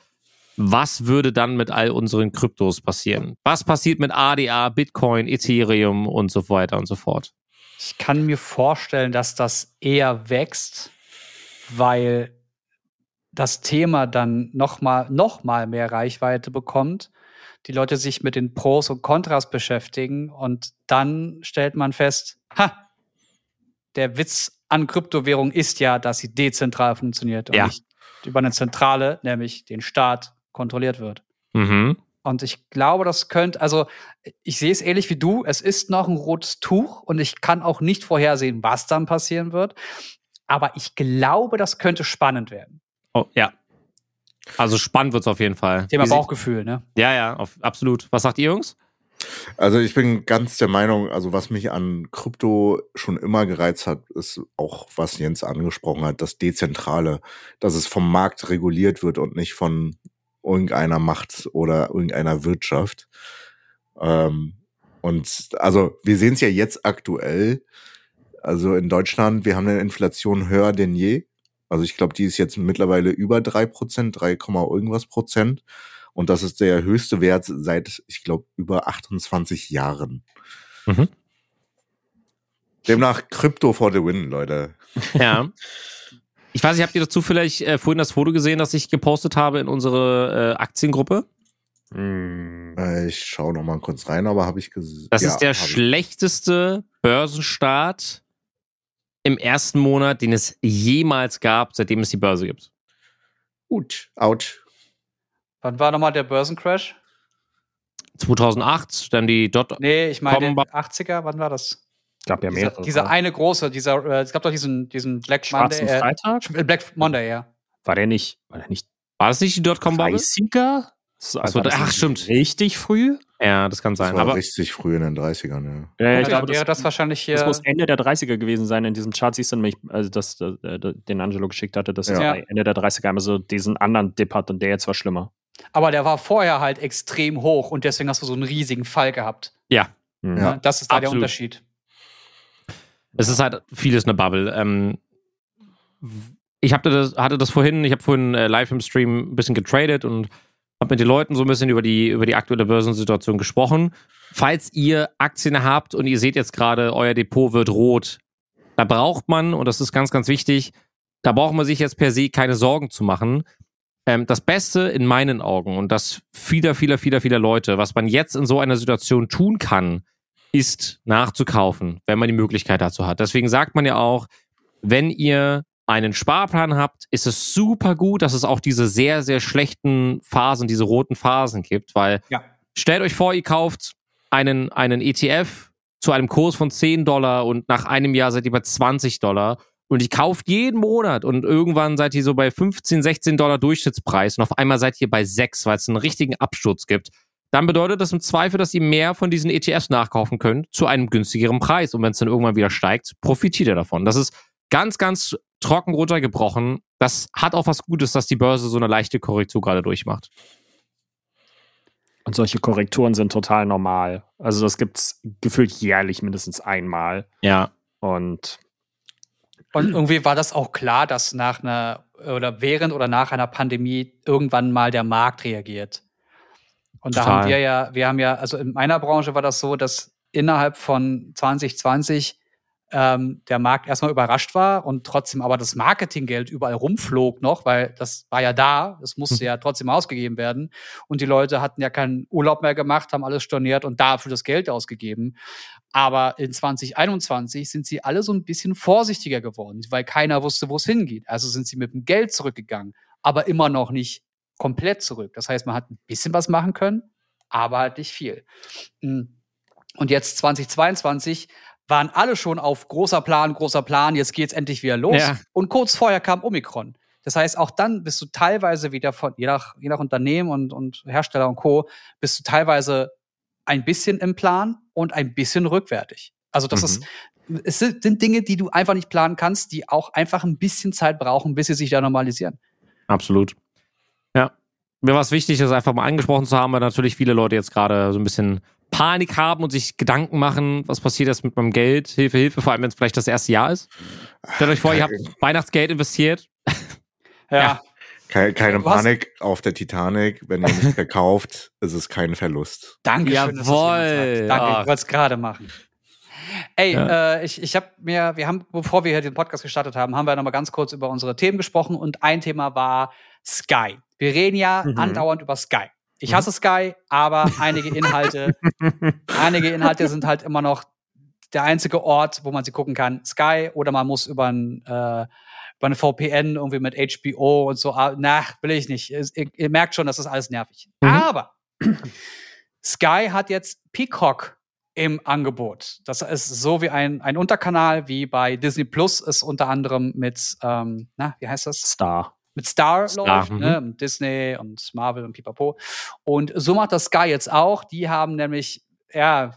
[SPEAKER 2] was würde dann mit all unseren Kryptos passieren? Was passiert mit ADA, Bitcoin, Ethereum und so weiter und so fort?
[SPEAKER 4] Ich kann mir vorstellen, dass das eher wächst, weil das Thema dann noch mal, noch mal mehr Reichweite bekommt, die Leute sich mit den Pros und Kontras beschäftigen und dann stellt man fest, ha, der Witz an Kryptowährung ist ja, dass sie dezentral funktioniert und
[SPEAKER 2] Ja.
[SPEAKER 4] nicht über eine Zentrale, nämlich den Staat, kontrolliert wird.
[SPEAKER 2] Mhm.
[SPEAKER 4] Und ich glaube, das könnte, also ich sehe es ähnlich wie du, es ist noch ein rotes Tuch und ich kann auch nicht vorhersehen, was dann passieren wird. Aber ich glaube, das könnte spannend werden.
[SPEAKER 2] Oh, ja. Also spannend wird's auf jeden Fall.
[SPEAKER 4] Thema Bauchgefühl, ne?
[SPEAKER 2] Ja, ja, auf, absolut. Was sagt ihr, Jungs?
[SPEAKER 1] Also ich bin ganz der Meinung, also was mich an Krypto schon immer gereizt hat, ist auch, was Jens angesprochen hat, das Dezentrale, dass es vom Markt reguliert wird und nicht von irgendeiner Macht oder irgendeiner Wirtschaft. Ähm, und also wir sehen es ja jetzt aktuell, also in Deutschland, wir haben eine Inflation höher denn je. Also ich glaube, die ist jetzt mittlerweile über drei Prozent, 3, Komma irgendwas Prozent. Und das ist der höchste Wert seit, ich glaube, über 28 Jahren.
[SPEAKER 2] Mhm.
[SPEAKER 1] Demnach Krypto for the win, Leute. [laughs]
[SPEAKER 2] Ja. Ich weiß nicht, habt ihr dazu vielleicht äh, vorhin das Foto gesehen, das ich gepostet habe in unsere äh, Aktiengruppe?
[SPEAKER 3] Hm.
[SPEAKER 1] Äh, Ich schaue noch mal kurz rein, aber habe ich gesehen.
[SPEAKER 2] Das ist der schlechteste Börsenstart im ersten Monat, den es jemals gab, seitdem es die Börse gibt.
[SPEAKER 1] Gut. Autsch.
[SPEAKER 4] Wann war nochmal der Börsencrash?
[SPEAKER 2] 2008, dann die Dot.
[SPEAKER 4] Nee, ich meine,
[SPEAKER 2] Kommen wir-
[SPEAKER 4] 80er, wann war das?
[SPEAKER 3] Gab ja
[SPEAKER 4] Dieser,
[SPEAKER 3] mehrere.
[SPEAKER 4] dieser eine große, dieser, äh, es gab doch diesen, diesen Black
[SPEAKER 3] Schwarzen
[SPEAKER 4] Monday. Äh,
[SPEAKER 3] Freitag?
[SPEAKER 4] Sch- Black Monday, ja.
[SPEAKER 3] War der nicht, war der nicht
[SPEAKER 2] War das nicht die Dotcom-Bubble?
[SPEAKER 3] 30er? So,
[SPEAKER 2] Ach so,
[SPEAKER 3] war das
[SPEAKER 2] ach,
[SPEAKER 3] nicht
[SPEAKER 2] stimmt.
[SPEAKER 3] Richtig früh?
[SPEAKER 2] Ja, das kann
[SPEAKER 1] Das
[SPEAKER 2] sein.
[SPEAKER 1] war
[SPEAKER 2] Aber
[SPEAKER 1] richtig früh in den 30ern, ja.
[SPEAKER 3] Ja, ich glaube,
[SPEAKER 4] wäre
[SPEAKER 3] das,
[SPEAKER 4] das wahrscheinlich hier.
[SPEAKER 3] das muss Ende der 30er gewesen sein. In diesem Chart siehst du nämlich, also das, äh, den Angelo geschickt hatte, dass
[SPEAKER 4] Ja.
[SPEAKER 3] Ende der 30er einmal so diesen anderen Dip hat und der jetzt war schlimmer.
[SPEAKER 4] Aber der war vorher halt extrem hoch und deswegen hast du so einen riesigen Fall gehabt.
[SPEAKER 2] ja,
[SPEAKER 3] Mhm.
[SPEAKER 1] Ja.
[SPEAKER 4] Ne? Das ist da der
[SPEAKER 2] absolut.
[SPEAKER 4] Unterschied.
[SPEAKER 2] es ist halt vieles eine Bubble. Ähm, ich hab das, hatte das vorhin, ich habe vorhin äh, live im Stream ein bisschen getradet und habe mit den Leuten so ein bisschen über die, über die aktuelle Börsensituation gesprochen. Falls ihr Aktien habt und ihr seht jetzt gerade, euer Depot wird rot, da braucht man, und das ist ganz, ganz wichtig, da braucht man sich jetzt per se keine Sorgen zu machen. Ähm, das Beste in meinen Augen und das vieler, vieler, vieler, vieler Leute, was man jetzt in so einer Situation tun kann, ist nachzukaufen, wenn man die Möglichkeit dazu hat. Deswegen sagt man ja auch, wenn ihr einen Sparplan habt, ist es super gut, dass es auch diese sehr, sehr schlechten Phasen, diese roten Phasen gibt, weil
[SPEAKER 4] Ja.
[SPEAKER 2] stellt euch vor, ihr kauft einen, einen ETF zu einem Kurs von 10 Dollar und nach einem Jahr seid ihr bei 20 Dollar und ihr kauft jeden Monat und irgendwann seid ihr so bei 15, 16 Dollar Durchschnittspreis und auf einmal seid ihr bei 6, weil es einen richtigen Absturz gibt dann bedeutet das im Zweifel, dass ihr mehr von diesen ETFs nachkaufen könnt zu einem günstigeren Preis. Und wenn es dann irgendwann wieder steigt, profitiert ihr davon. Das ist ganz, ganz trocken runtergebrochen. Das hat auch was Gutes, dass die Börse so eine leichte Korrektur gerade durchmacht.
[SPEAKER 3] Und solche Korrekturen sind total normal. Also das gibt's gefühlt jährlich mindestens einmal.
[SPEAKER 2] Ja.
[SPEAKER 3] Und
[SPEAKER 4] Und irgendwie war das auch klar, dass nach einer oder während oder nach einer Pandemie irgendwann mal der Markt reagiert. Und da
[SPEAKER 2] Total.
[SPEAKER 4] haben wir ja, wir haben ja, also in meiner Branche war das so, dass innerhalb von 2020 ähm, der Markt erstmal überrascht war und trotzdem aber das Marketinggeld überall rumflog noch, weil das war ja da, es musste ja trotzdem ausgegeben werden. Und die Leute hatten ja keinen Urlaub mehr gemacht, haben alles storniert und dafür das Geld ausgegeben. Aber in 2021 sind sie alle so ein bisschen vorsichtiger geworden, weil keiner wusste, wo es hingeht. Also sind sie mit dem Geld zurückgegangen, aber immer noch nicht komplett zurück. Das heißt, man hat ein bisschen was machen können, aber halt nicht viel. Mm. Und jetzt 2022 waren alle schon auf großer Plan, großer Plan, jetzt geht's endlich wieder los.
[SPEAKER 2] Ja.
[SPEAKER 4] Und kurz vorher kam Omikron. Das heißt, auch dann bist du teilweise wieder von, je nach, je nach Unternehmen und, und Hersteller und Co., bist du teilweise ein bisschen im Plan und ein bisschen rückwärtig. Also das
[SPEAKER 2] Mhm.
[SPEAKER 4] ist, es sind, sind Dinge, die du einfach nicht planen kannst, die auch einfach ein bisschen Zeit brauchen, bis sie sich da normalisieren.
[SPEAKER 2] Absolut. Ja. Mir war es wichtig, das einfach mal angesprochen zu haben, weil natürlich viele Leute jetzt gerade so ein bisschen Panik haben und sich Gedanken machen, was passiert jetzt mit meinem Geld, Hilfe, Hilfe, vor allem wenn es vielleicht das erste Jahr ist. Stellt euch vor, ihr habt Weihnachtsgeld investiert. Ja.
[SPEAKER 1] Keine, keine
[SPEAKER 4] Was?
[SPEAKER 1] Panik auf der Titanic. Wenn ihr nicht verkauft, [laughs] ist es kein Verlust.
[SPEAKER 4] Danke
[SPEAKER 2] Jawohl.
[SPEAKER 4] Danke, ich wollte es gerade machen. Ey,
[SPEAKER 2] Ja.
[SPEAKER 4] äh, ich, ich habe mir, wir haben, bevor wir hier den Podcast gestartet haben, haben wir noch mal ganz kurz über unsere Themen gesprochen und ein Thema war Sky. Wir reden ja
[SPEAKER 3] Mhm.
[SPEAKER 4] andauernd über Sky. Ich
[SPEAKER 2] Mhm.
[SPEAKER 4] hasse Sky, aber einige Inhalte, [laughs] einige Inhalte sind halt immer noch der einzige Ort, wo man sie gucken kann. Sky oder man muss über ein äh, über eine VPN irgendwie mit HBO und so. Ah, Na, will ich nicht. Ihr, ihr merkt schon, das ist alles nervig.
[SPEAKER 2] Mhm.
[SPEAKER 4] Aber Sky hat jetzt Peacock im Angebot. Das ist so wie ein, ein Unterkanal, wie bei Disney Plus ist unter anderem mit, ähm, na, wie heißt das?
[SPEAKER 3] Star.
[SPEAKER 4] mit Star,
[SPEAKER 2] Star,
[SPEAKER 4] läuft, ne? und Disney und Marvel und Pipapo. Und so macht das Sky jetzt auch. Die haben nämlich, ja,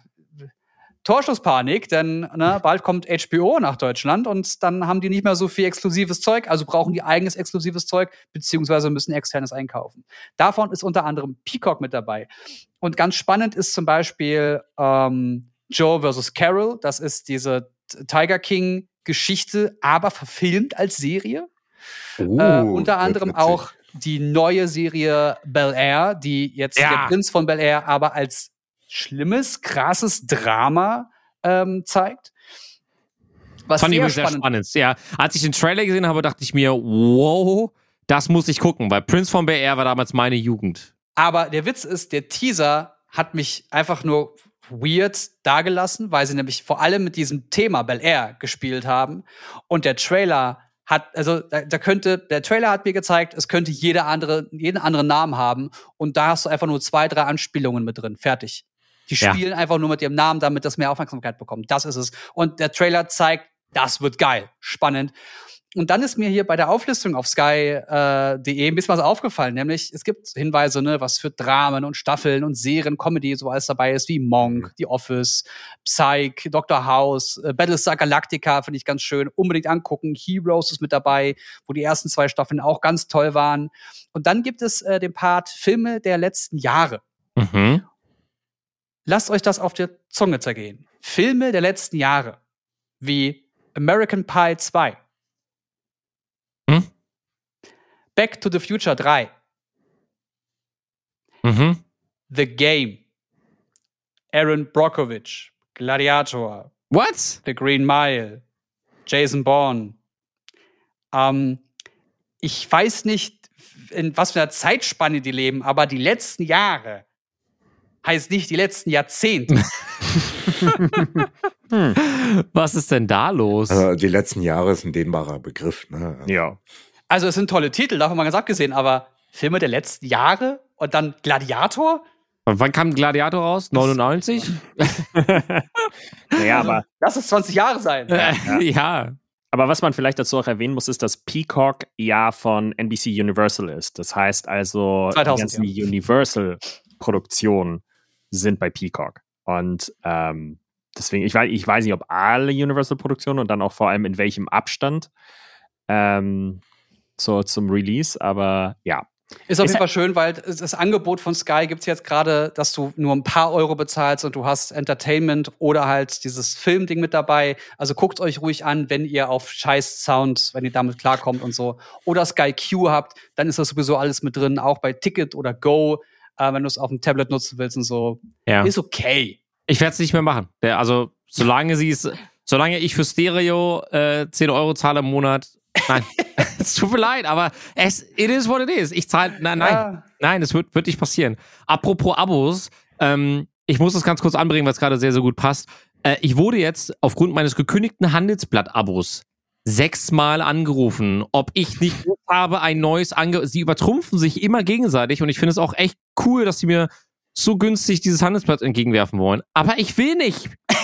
[SPEAKER 4] Torschusspanik, denn ne, bald kommt HBO nach Deutschland und dann haben die nicht mehr so viel exklusives Zeug, also brauchen die eigenes exklusives Zeug, beziehungsweise müssen externes einkaufen. Davon ist unter anderem Peacock mit dabei. Und ganz spannend ist zum Beispiel ähm, Joe vs. Carol. Das ist diese Tiger King-Geschichte, aber verfilmt als Serie.
[SPEAKER 1] Uh,
[SPEAKER 4] Äh, unter
[SPEAKER 1] wird
[SPEAKER 4] anderem auch die neue Serie Bel Air, die jetzt
[SPEAKER 2] Ja.
[SPEAKER 4] der Prinz von Bel Air aber als schlimmes, krasses Drama ähm, zeigt. Was
[SPEAKER 2] Fand ich
[SPEAKER 4] sehr spannend
[SPEAKER 2] spannend. Ja, als ich den Trailer gesehen habe, dachte ich mir, wow, das muss ich gucken, weil Prince von BR war damals meine Jugend.
[SPEAKER 4] Aber der Witz ist, der Teaser hat mich einfach nur weird dagelassen, weil sie nämlich vor allem mit diesem Thema Bel Air gespielt haben. Und der Trailer hat, also da, da könnte, der Trailer hat mir gezeigt, es könnte jeder andere, jeden anderen Namen haben. Und da hast du einfach nur zwei, drei Anspielungen mit drin. Fertig. Die
[SPEAKER 2] Ja.
[SPEAKER 4] spielen einfach nur mit ihrem Namen, damit das mehr Aufmerksamkeit bekommt. Das ist es. Und der Trailer zeigt, das wird geil, spannend. Und dann ist mir hier bei der Auflistung auf sky.de äh, .de ein bisschen was aufgefallen, nämlich es gibt Hinweise, ne, was für Dramen und Staffeln und Serien, Comedy, so alles dabei ist, wie Monk, The Office, Psych, Dr. House, äh, Battlestar Galactica finde ich ganz schön, unbedingt angucken. Heroes ist mit dabei, wo die ersten zwei Staffeln auch ganz toll waren. Und dann gibt es äh, den Part Filme der letzten Jahre.
[SPEAKER 2] Mhm.
[SPEAKER 4] Lasst euch das auf der Zunge zergehen. Filme der letzten Jahre, wie American Pie 2,
[SPEAKER 2] Hm?
[SPEAKER 4] Back to the Future 3,
[SPEAKER 2] Mhm.
[SPEAKER 4] The Game, Aaron Brockovich, Gladiator,
[SPEAKER 2] What?
[SPEAKER 4] The Green Mile, Jason Bourne. Ähm, ich weiß nicht, in was für einer Zeitspanne die leben, aber die letzten Jahre heißt nicht die letzten Jahrzehnte. [laughs]
[SPEAKER 2] Was ist denn da los?
[SPEAKER 1] Also die letzten Jahre ist ein dehnbarer Begriff. Ne?
[SPEAKER 3] Ja.
[SPEAKER 4] Also es sind tolle Titel, davon mal ganz abgesehen, aber Filme der letzten Jahre und dann Gladiator?
[SPEAKER 2] Und wann kam Gladiator raus? 99?
[SPEAKER 3] Naja, [laughs] aber,
[SPEAKER 4] Lass es 20 Jahre sein.
[SPEAKER 2] Ja. ja.
[SPEAKER 3] aber was man vielleicht dazu auch erwähnen muss, ist, dass Peacock ja von NBC Universal ist. Das heißt also,
[SPEAKER 4] 2000,
[SPEAKER 3] die ganzen Universal-Produktionen sind bei Peacock. Und ähm, deswegen, ich weiß, ich weiß nicht, ob alle Universal-Produktionen und dann auch vor allem in welchem Abstand ähm, zur, zum Release, aber ja.
[SPEAKER 4] Ist auf jeden Fall schön, weil das Angebot von Sky gibt's jetzt gerade, dass du nur ein paar Euro bezahlst und du hast Entertainment oder halt dieses Filmding mit dabei. Also guckt euch ruhig an, wenn ihr auf scheiß Sound, wenn ihr damit klarkommt und so. Oder Sky Q habt, dann ist das sowieso alles mit drin, auch bei Ticket oder Go, äh, wenn du es auf dem Tablet nutzen willst und so.
[SPEAKER 2] ja.
[SPEAKER 4] Ist okay.
[SPEAKER 2] Ich werde es nicht mehr machen. Also, solange sie es, solange ich für Stereo äh, 10 Euro zahle im Monat, nein. [laughs] es tut mir leid, aber es it is what it is. Ich zahle, nein, nein,
[SPEAKER 4] Ja.
[SPEAKER 2] nein, es wird, wird nicht passieren. Apropos Abos, ähm, ich muss das ganz kurz anbringen, weil es gerade sehr, sehr gut passt. Äh, ich wurde jetzt aufgrund meines gekündigten Handelsblatt-Abos sechsmal angerufen, ob ich nicht Lust habe, ein neues Angebot. Sie übertrumpfen sich immer gegenseitig und ich finde es auch echt cool, dass sie mir so günstig dieses Handelsblatt entgegenwerfen wollen. Aber ich will nicht. [laughs]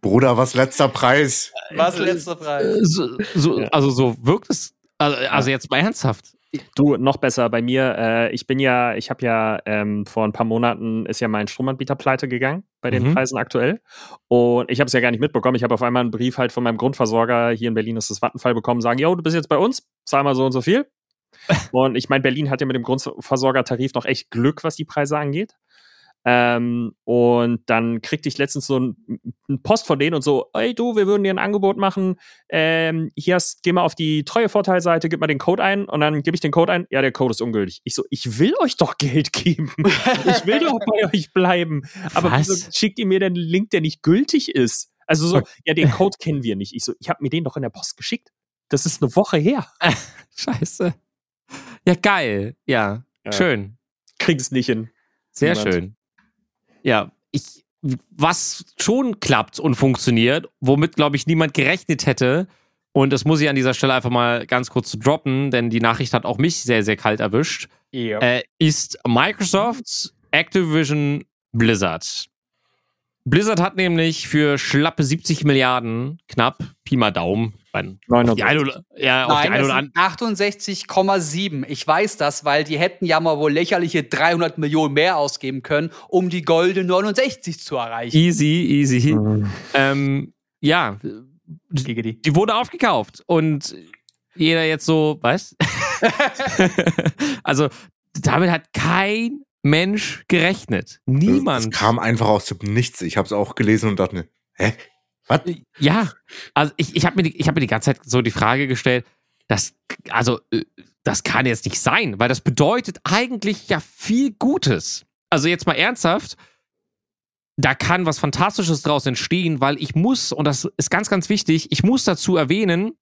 [SPEAKER 1] Bruder, was letzter Preis?
[SPEAKER 4] Was letzter Preis?
[SPEAKER 2] Äh, So, so. Also so wirkt es. Also, also jetzt mal ernsthaft.
[SPEAKER 3] Du, noch besser bei mir. Äh, ich bin ja, ich habe ja ähm, vor ein paar Monaten ist ja mein Stromanbieter pleite gegangen bei den
[SPEAKER 2] Mhm.
[SPEAKER 3] Preisen aktuell. Und ich habe es ja gar nicht mitbekommen. Ich habe auf einmal einen Brief halt von meinem Grundversorger hier in Berlin ist das Vattenfall bekommen, sagen, yo, du bist jetzt bei uns, zahl mal so und so viel. [laughs] und ich meine, Berlin hat ja mit dem Grundversorgertarif noch echt Glück, was die Preise angeht. Ähm, und dann kriegte ich letztens so ein, ein Post von denen und so, ey du, wir würden dir ein Angebot machen. Ähm, hier hast, geh mal auf die Treuevorteilseite, gib mal den Code ein und dann gebe ich den Code ein. Ja, der Code ist ungültig. Ich so, ich will euch doch Geld [laughs] geben. ich will doch bei euch bleiben. Aber
[SPEAKER 2] Was?
[SPEAKER 3] wieso schickt ihr mir denn einen Link, der nicht gültig ist? Also so, ja, den Code kennen wir nicht. Ich so, ich habe mir den doch in der Post geschickt. Das ist eine Woche her. [laughs]
[SPEAKER 2] Scheiße. Ja, geil. Ja,
[SPEAKER 3] Ja.
[SPEAKER 2] schön.
[SPEAKER 3] Krieg es nicht hin.
[SPEAKER 2] Sehr
[SPEAKER 3] Niemand.
[SPEAKER 2] schön. Ja, ich, was schon klappt und funktioniert, womit, glaube ich, niemand gerechnet hätte, und das muss ich an dieser Stelle einfach mal ganz kurz droppen, denn die Nachricht hat auch mich sehr, sehr kalt erwischt,
[SPEAKER 4] Ja.
[SPEAKER 2] äh, ist Microsofts Activision Blizzard. Blizzard hat nämlich für schlappe 70 Milliarden, knapp, Pi mal Daumen, auf die
[SPEAKER 3] 69.
[SPEAKER 2] eine oder, ja, auf die
[SPEAKER 4] Nein,
[SPEAKER 2] eine
[SPEAKER 4] es
[SPEAKER 2] oder
[SPEAKER 4] sind
[SPEAKER 2] andere
[SPEAKER 4] 68,7. Ich weiß das, weil die hätten ja mal wohl lächerliche 300 Millionen mehr ausgeben können, um die goldene 69 zu erreichen.
[SPEAKER 2] Easy, easy.
[SPEAKER 3] Mhm.
[SPEAKER 2] Ähm, ja,
[SPEAKER 4] Giggity.
[SPEAKER 2] die wurde aufgekauft und jeder jetzt so, was? [laughs] [laughs] also damit hat kein Mensch gerechnet.
[SPEAKER 1] Das
[SPEAKER 2] Niemand.
[SPEAKER 1] kam einfach aus dem Nichts. Ich habe es auch gelesen und dachte hä? Was?
[SPEAKER 2] Ja, also ich, ich habe mir, die- ich hab mir die ganze Zeit so die Frage gestellt, das, also, äh, das kann jetzt nicht sein, weil das bedeutet eigentlich ja viel Gutes. Also jetzt mal ernsthaft, da kann was Fantastisches draus entstehen, weil ich muss, und das ist ganz, ganz wichtig, ich muss dazu erwähnen,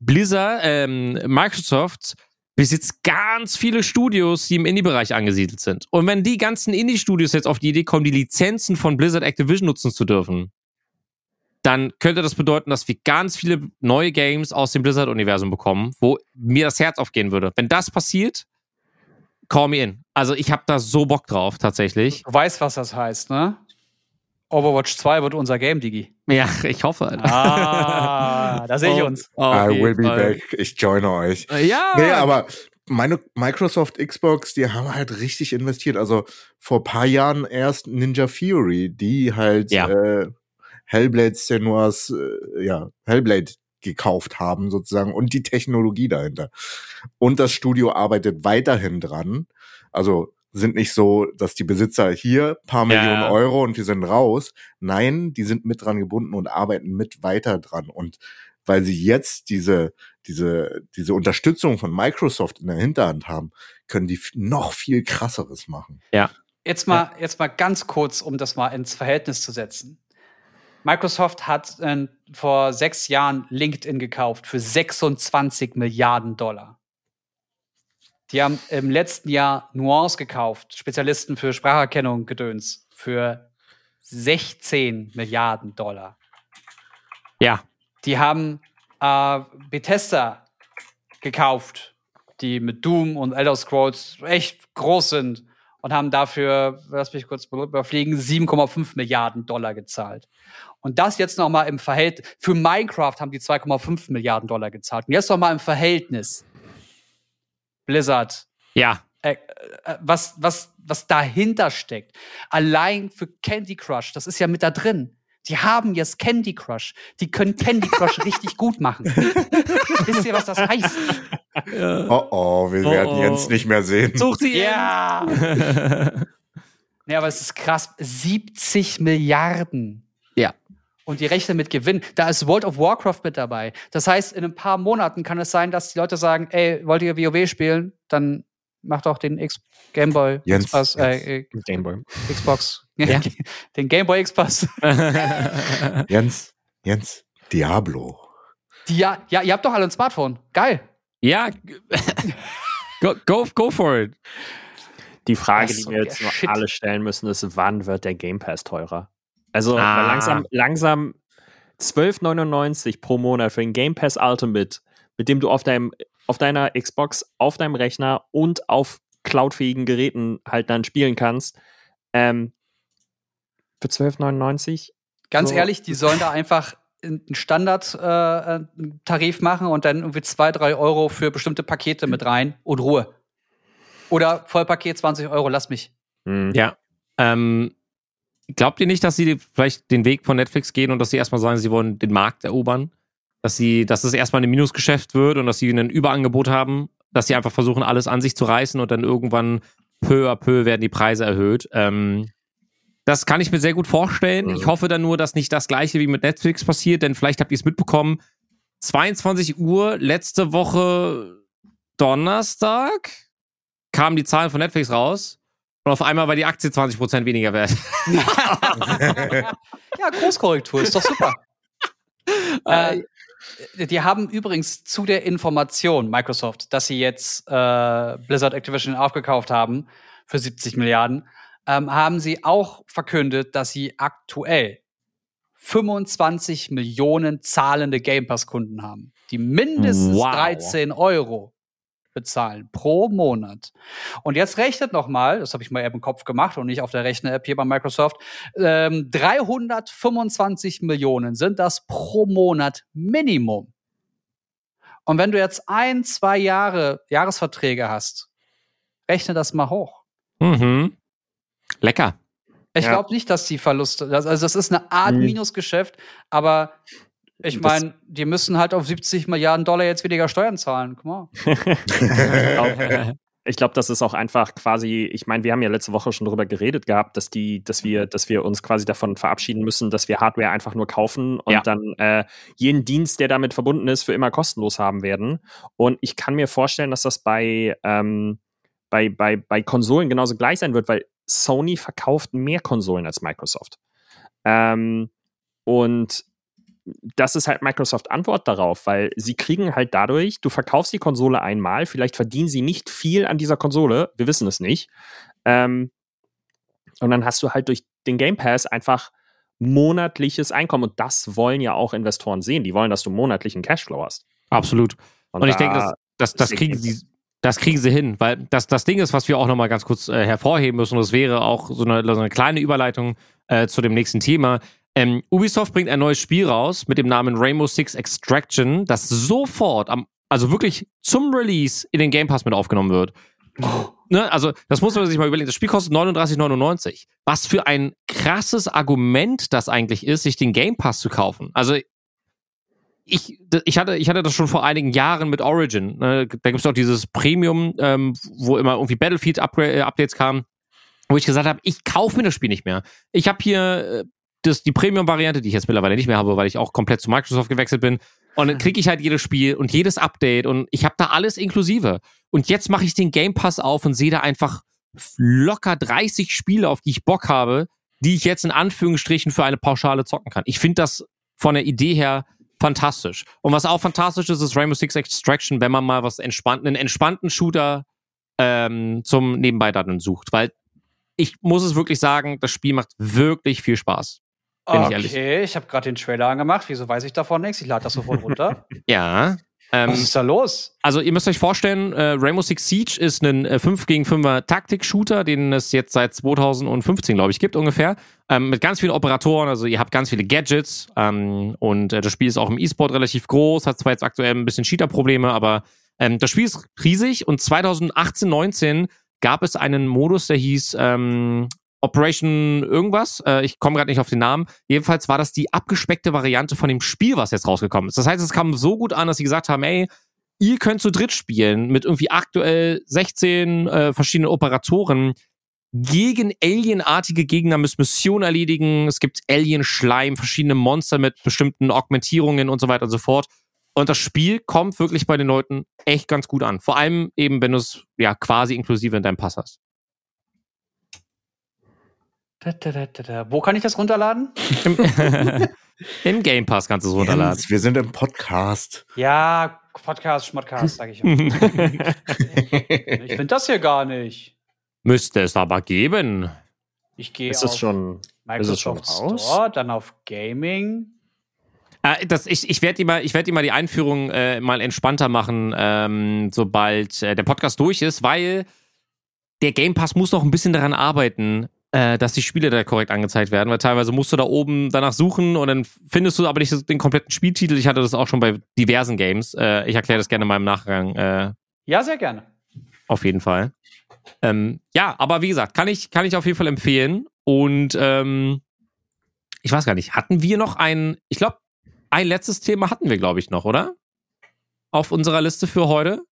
[SPEAKER 2] Blizzard, ähm, Microsoft besitzt ganz viele Studios, die im Indie-Bereich angesiedelt sind. Und wenn die ganzen Indie-Studios jetzt auf die Idee kommen, die Lizenzen von Blizzard Activision nutzen zu dürfen, dann könnte das bedeuten, dass wir ganz viele neue Games aus dem Blizzard-Universum bekommen, wo mir das Herz aufgehen würde. Wenn das passiert, call me in. Also ich habe da so Bock drauf, tatsächlich.
[SPEAKER 4] Du weißt, was das heißt, ne? Overwatch 2 wird unser Game, Digi.
[SPEAKER 2] Ja, ich hoffe. Alter.
[SPEAKER 4] Ah, [laughs] da sehe ich
[SPEAKER 2] Oh,
[SPEAKER 4] uns.
[SPEAKER 2] auf
[SPEAKER 1] I will be
[SPEAKER 2] Fall.
[SPEAKER 1] back. Ich joine euch.
[SPEAKER 2] Ja,
[SPEAKER 1] Nee, aber meine Microsoft Xbox, die haben halt richtig investiert. Also vor ein paar Jahren erst Ninja Fury, die halt
[SPEAKER 2] Ja.
[SPEAKER 1] äh, Hellblade Senua's, äh, ja, Hellblade gekauft haben sozusagen und die Technologie dahinter. Und das Studio arbeitet weiterhin dran. Also sind nicht so, dass die Besitzer hier paar
[SPEAKER 2] Ja.
[SPEAKER 1] Millionen Euro und wir sind raus. Nein, die sind mit dran gebunden und arbeiten mit weiter dran. Und weil sie jetzt diese, diese, diese Unterstützung von Microsoft in der Hinterhand haben, können die noch viel krasseres machen.
[SPEAKER 4] Jetzt mal, jetzt mal ganz kurz, um das mal ins Verhältnis zu setzen. Microsoft hat äh, vor sechs Jahren LinkedIn gekauft für 26 Milliarden Dollar. Die haben im letzten Jahr Nuance gekauft, Spezialisten für Spracherkennung gedöns, für 16 Milliarden Dollar.
[SPEAKER 2] ja.
[SPEAKER 4] Die haben äh, Bethesda gekauft, die mit Doom und Elder Scrolls echt groß sind und haben dafür, lass mich kurz überfliegen, 7,5 Milliarden Dollar gezahlt. Und das jetzt noch mal im Verhältnis, für Minecraft haben die 2,5 Milliarden Dollar gezahlt. Und jetzt noch mal im Verhältnis. Blizzard,
[SPEAKER 2] Ja.
[SPEAKER 4] äh, äh, was, was, was dahinter steckt. Allein für Candy Crush, das ist ja mit da drin. Die haben jetzt Candy Crush. Die können Candy Crush [laughs] richtig gut machen. Wisst ihr, was das heißt?
[SPEAKER 1] Oh oh, wir
[SPEAKER 2] Oh,
[SPEAKER 1] werden
[SPEAKER 2] oh.
[SPEAKER 1] Jens nicht mehr sehen.
[SPEAKER 2] Such sie
[SPEAKER 4] Ja! [laughs] Ja, aber es ist krass. 70 Milliarden. Und die rechnen mit Gewinn. Da ist World of Warcraft mit dabei. Das heißt, in ein paar Monaten kann es sein, dass die Leute sagen, ey, wollt ihr WoW spielen? Dann macht doch den X Gameboy,
[SPEAKER 1] Jens,
[SPEAKER 4] Xbox,
[SPEAKER 1] Jens.
[SPEAKER 4] äh, äh,
[SPEAKER 3] Gameboy.
[SPEAKER 4] Xbox,
[SPEAKER 2] Ja.
[SPEAKER 4] Den Game Boy X-Pass. [laughs]
[SPEAKER 1] Jens, Jens, Diablo.
[SPEAKER 4] Die, ja, ja, ihr habt doch alle ein Smartphone. Geil.
[SPEAKER 2] ja, go, go, go for it.
[SPEAKER 3] Die Frage,
[SPEAKER 4] Das
[SPEAKER 3] die wir
[SPEAKER 4] so
[SPEAKER 3] jetzt noch
[SPEAKER 4] Shit.
[SPEAKER 3] alle stellen müssen, ist, wann wird der Game Pass teurer? Also
[SPEAKER 2] Ah.
[SPEAKER 3] langsam, langsam 12,99 pro Monat für den Game Pass Ultimate, mit dem du auf deinem, auf deiner Xbox, auf deinem Rechner und auf cloudfähigen Geräten halt dann spielen kannst. Ähm, für 12,99?
[SPEAKER 4] Ganz
[SPEAKER 3] So.
[SPEAKER 4] ehrlich, die sollen da einfach einen Standardtarif äh, Tarif machen und dann irgendwie zwei, drei Euro für bestimmte Pakete mit rein und Ruhe. Oder Vollpaket 20 Euro, lass mich.
[SPEAKER 3] Hm.
[SPEAKER 2] Ja. Ähm, glaubt ihr nicht, dass sie vielleicht den Weg von Netflix gehen und dass sie erstmal sagen, sie wollen den Markt erobern? Dass sie, dass es erstmal ein Minusgeschäft wird und dass sie ein Überangebot haben, dass sie einfach versuchen, alles an sich zu reißen und dann irgendwann peu à peu werden die Preise erhöht. Ähm, das kann ich mir sehr gut vorstellen.
[SPEAKER 1] Mhm.
[SPEAKER 2] Ich hoffe dann nur, dass nicht das gleiche wie mit Netflix passiert, denn vielleicht habt ihr es mitbekommen. 22 Uhr letzte Woche Donnerstag kamen die Zahlen von Netflix raus und auf einmal war die Aktie 20% weniger wert. [laughs]
[SPEAKER 4] Ja, Großkorrektur, ist doch super. [laughs] äh, die haben übrigens zu der Information, Microsoft, dass sie jetzt äh, Blizzard Activision aufgekauft haben für 70 Milliarden, ähm, haben sie auch verkündet, dass sie aktuell 25 Millionen zahlende Game Pass-Kunden haben, die mindestens
[SPEAKER 2] Wow.
[SPEAKER 4] 13 Euro bezahlen pro Monat. Und jetzt rechnet noch mal, das habe ich mal eben im Kopf gemacht und nicht auf der Rechner-App hier bei Microsoft, ähm, 325 Millionen sind das pro Monat Minimum. Und wenn du jetzt ein, zwei Jahre Jahresverträge hast, rechne das mal hoch.
[SPEAKER 2] Mhm. Lecker.
[SPEAKER 4] Ich
[SPEAKER 3] Ja.
[SPEAKER 4] glaube nicht, dass die Verluste, das, also das ist eine Art
[SPEAKER 3] Mhm.
[SPEAKER 4] Minusgeschäft, aber ich meine, die müssen halt auf 70 Milliarden Dollar jetzt weniger Steuern zahlen. Guck mal. [laughs]
[SPEAKER 3] Ich glaube, das ist auch einfach quasi, ich meine, wir haben ja letzte Woche schon darüber geredet gehabt, dass die, dass wir, dass wir uns quasi davon verabschieden müssen, dass wir Hardware einfach nur kaufen und
[SPEAKER 2] Ja.
[SPEAKER 3] dann äh, jeden Dienst, der damit verbunden ist, für immer kostenlos haben werden. Und ich kann mir vorstellen, dass das bei, ähm, bei, bei, bei Konsolen genauso gleich sein wird, weil Sony verkauft mehr Konsolen als Microsoft. Ähm, und das ist halt Microsoft Antwort darauf, weil sie kriegen halt dadurch, du verkaufst die Konsole einmal, vielleicht verdienen sie nicht viel an dieser Konsole, wir wissen es nicht. Ähm, und dann hast du halt durch den Game Pass einfach monatliches Einkommen und das wollen ja auch Investoren sehen. Die wollen, dass du monatlichen Cashflow hast.
[SPEAKER 2] Absolut. Und, ich denke,
[SPEAKER 3] da-
[SPEAKER 2] das, das, das,
[SPEAKER 3] ist
[SPEAKER 2] kriegen sie. Das kriegen sie hin, weil das, das Ding ist, was wir auch nochmal ganz kurz äh, hervorheben müssen, und das wäre auch so eine, so eine kleine Überleitung äh, zu dem nächsten Thema. Ähm, Ubisoft bringt ein neues Spiel raus mit dem Namen Rainbow Six Extraction, das sofort, am, also wirklich zum Release in den Game Pass mit aufgenommen wird. Ne, also, das muss man sich mal überlegen. Das Spiel kostet 39,99. Was für ein krasses Argument das eigentlich ist, sich den Game Pass zu kaufen. Also, ich, ich, hatte, ich hatte das schon vor einigen Jahren mit Origin. Ne? Da gibt es auch dieses Premium, ähm, wo immer irgendwie Battlefield-Updates kamen, wo ich gesagt habe, ich kaufe mir das Spiel nicht mehr. Ich habe hier äh, das, die Premium-Variante, die ich jetzt mittlerweile nicht mehr habe, weil ich auch komplett zu Microsoft gewechselt bin. Und dann kriege ich halt jedes Spiel und jedes Update und ich habe da alles inklusive. Und jetzt mache ich den Game Pass auf und sehe da einfach locker 30 Spiele, auf die ich Bock habe, die ich jetzt in Anführungsstrichen für eine Pauschale zocken kann. Ich finde das von der Idee her fantastisch. Und was auch fantastisch ist, ist Rainbow Six Extraction, wenn man mal was entspannten, einen entspannten Shooter ähm, zum Nebenbei dann sucht. Weil ich muss es wirklich sagen, das Spiel macht wirklich viel Spaß. Bin ich ehrlich.
[SPEAKER 4] Okay, ich habe gerade den Trailer angemacht. Wieso weiß ich davon nichts? Ich lade das sofort runter. [laughs]
[SPEAKER 2] Ja. Ähm,
[SPEAKER 4] Was ist da los?
[SPEAKER 2] Also ihr müsst euch vorstellen, äh, Rainbow Six Siege ist ein äh, 5 gegen 5er Taktik-Shooter, den es jetzt seit 2015, glaube ich, gibt ungefähr. Ähm, mit ganz vielen Operatoren, also ihr habt ganz viele Gadgets ähm, und äh, das Spiel ist auch im E-Sport relativ groß, hat zwar jetzt aktuell ein bisschen Cheater-Probleme, aber ähm, das Spiel ist riesig und 2018, 19 gab es einen Modus, der hieß ähm, Operation irgendwas. Äh, ich komme gerade nicht auf den Namen. Jedenfalls war das die abgespeckte Variante von dem Spiel, was jetzt rausgekommen ist. Das heißt, es kam so gut an, dass sie gesagt haben, ey, ihr könnt zu dritt spielen mit irgendwie aktuell 16 äh, verschiedenen Operatoren gegen alienartige Gegner, müsst Missionen erledigen. Es gibt Alien-Schleim, verschiedene Monster mit bestimmten Augmentierungen und so weiter und so fort. Und das Spiel kommt wirklich bei den Leuten echt ganz gut an. Vor allem eben, wenn du es ja quasi inklusive in deinem Pass hast.
[SPEAKER 4] Da, da, da, da, da. Wo kann ich das runterladen?
[SPEAKER 2] Im, [laughs] Im Game Pass kannst du es runterladen.
[SPEAKER 1] Jens, wir sind im Podcast.
[SPEAKER 4] Ja, Podcast, Schmodcast, sag ich. auch. [laughs] ich finde das hier gar nicht.
[SPEAKER 2] Müsste es aber geben.
[SPEAKER 4] Ich gehe
[SPEAKER 3] Ist
[SPEAKER 4] auf
[SPEAKER 3] es schon. schon
[SPEAKER 4] Microsoft
[SPEAKER 3] raus?
[SPEAKER 4] Store, dann auf Gaming.
[SPEAKER 2] Äh, das, ich ich werde dir, mal- ich werd dir mal die Einführung äh, mal entspannter machen, ähm, sobald äh, der Podcast durch ist, weil der Game Pass muss noch ein bisschen daran arbeiten, äh, dass die Spiele da korrekt angezeigt werden, weil teilweise musst du da oben danach suchen und dann findest du aber nicht den kompletten Spieltitel. Ich hatte das auch schon bei diversen Games. Äh, ich erkläre das gerne mal im Nachgang. Äh,
[SPEAKER 4] Ja, sehr gerne.
[SPEAKER 2] auf jeden Fall. Ähm, ja, aber wie gesagt, kann ich, kann ich auf jeden Fall empfehlen. Und ähm, ich weiß gar nicht, hatten wir noch ein, ich glaube, ein letztes Thema hatten wir, glaube ich, noch, oder? Auf unserer Liste für heute?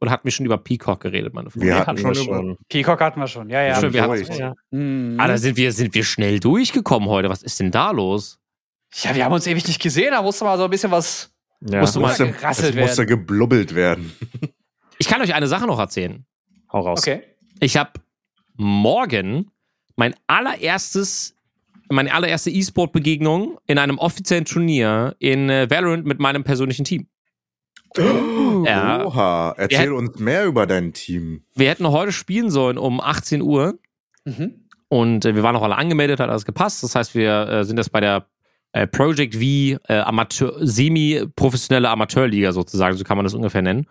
[SPEAKER 2] Oder hatten wir schon über Peacock geredet, meine Freunde?
[SPEAKER 1] Wir
[SPEAKER 3] Nee,
[SPEAKER 1] hatten
[SPEAKER 3] wir
[SPEAKER 1] schon über-
[SPEAKER 4] Peacock hatten wir schon. Ja, ja.
[SPEAKER 2] Stimmt, wir hatten
[SPEAKER 3] Ja.
[SPEAKER 4] Mhm.
[SPEAKER 2] Ah, da sind wir, sind wir schnell durchgekommen heute. Was ist denn da los?
[SPEAKER 4] ja, wir haben uns ewig nicht gesehen. Da musste mal so ein bisschen was.
[SPEAKER 3] Ja,
[SPEAKER 2] Musst du mal-
[SPEAKER 1] Musste,
[SPEAKER 4] gerasselt
[SPEAKER 1] es musste
[SPEAKER 4] werden.
[SPEAKER 1] geblubbelt werden.
[SPEAKER 2] Ich kann euch eine Sache noch erzählen.
[SPEAKER 3] hau raus.
[SPEAKER 4] Okay.
[SPEAKER 2] Ich habe morgen mein allererstes, meine allererste E-Sport-Begegnung in einem offiziellen Turnier in äh, Valorant mit meinem persönlichen Team. Ja.
[SPEAKER 1] Oha, erzähl
[SPEAKER 2] Ja.
[SPEAKER 1] uns mehr über dein Team.
[SPEAKER 2] Wir hätten heute spielen sollen um 18 Uhr
[SPEAKER 4] Mhm.
[SPEAKER 2] und äh, wir waren auch alle angemeldet, hat alles gepasst. Das heißt, wir äh, sind jetzt bei der äh, Project V äh, Amateur, semi-professionelle Amateurliga sozusagen, so kann man das ungefähr nennen.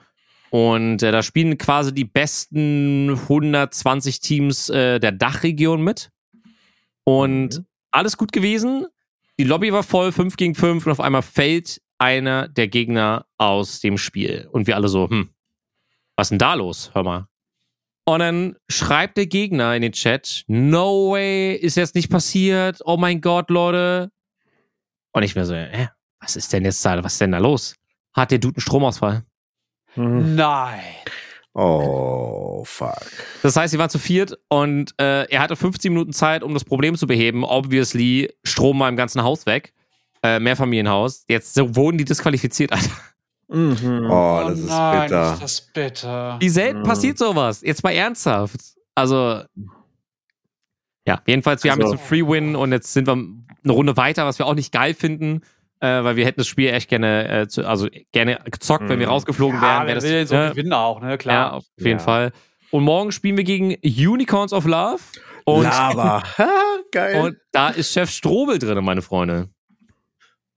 [SPEAKER 2] Und äh, da spielen quasi die besten 120 Teams äh, der Dachregion mit. Und
[SPEAKER 3] Mhm.
[SPEAKER 2] alles gut gewesen. Die Lobby war voll, 5 gegen 5 und auf einmal fällt einer der Gegner aus dem Spiel. Und wir alle so, hm, was ist denn da los? Hör mal. Und dann schreibt der Gegner in den Chat, no way, ist jetzt nicht passiert, oh mein Gott, Leute. Und ich mir so, äh, was ist denn jetzt da, was ist denn da los? Hat der Dude einen Stromausfall?
[SPEAKER 3] Mhm.
[SPEAKER 4] Nein.
[SPEAKER 1] Oh, fuck.
[SPEAKER 2] Das heißt, sie waren zu viert und äh, er hatte 15 Minuten Zeit, um das Problem zu beheben. Obviously, Strom war im ganzen Haus weg. Äh, Mehrfamilienhaus. Jetzt so wurden die disqualifiziert, [laughs] Alter.
[SPEAKER 3] Mhm.
[SPEAKER 1] Oh, das ist
[SPEAKER 4] nein,
[SPEAKER 1] bitter.
[SPEAKER 4] Ist das bitter.
[SPEAKER 2] Wie selten
[SPEAKER 3] Mhm.
[SPEAKER 2] passiert sowas? Jetzt mal ernsthaft. Also, ja, jedenfalls, wir haben
[SPEAKER 3] Also-
[SPEAKER 2] jetzt einen Free-Win und jetzt sind wir eine Runde weiter, was wir auch nicht geil finden, äh, weil wir hätten das Spiel echt gerne, äh, zu, also gerne gezockt, wenn wir
[SPEAKER 3] Mhm.
[SPEAKER 2] rausgeflogen
[SPEAKER 4] ja,
[SPEAKER 2] wären. Wär das,
[SPEAKER 4] will so
[SPEAKER 2] ne?
[SPEAKER 4] gewinnen auch, ne?
[SPEAKER 2] Ja,
[SPEAKER 4] Klar.
[SPEAKER 2] auf jeden
[SPEAKER 3] Ja.
[SPEAKER 2] Fall. Und morgen spielen wir gegen Unicorns of Love. Und,
[SPEAKER 1] Lava. [laughs] [laughs] Geil.
[SPEAKER 2] und da ist Chef Strobel drin, meine Freunde.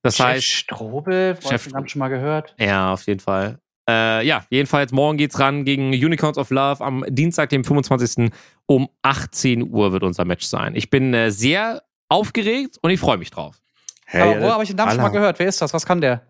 [SPEAKER 2] Das
[SPEAKER 4] Chef
[SPEAKER 2] heißt,
[SPEAKER 4] Strobel,
[SPEAKER 2] Chef
[SPEAKER 4] Chef haben schon mal gehört.
[SPEAKER 2] ja, auf jeden Fall. Äh, ja, jedenfalls morgen geht's ran gegen Unicorns of Love. Am Dienstag, dem 25. um 18 Uhr wird unser Match sein. Ich bin äh, sehr aufgeregt und ich freue mich drauf.
[SPEAKER 1] hey,
[SPEAKER 4] Aber wo habe ich den Namen schon mal gehört? Wer ist das? Was kann der?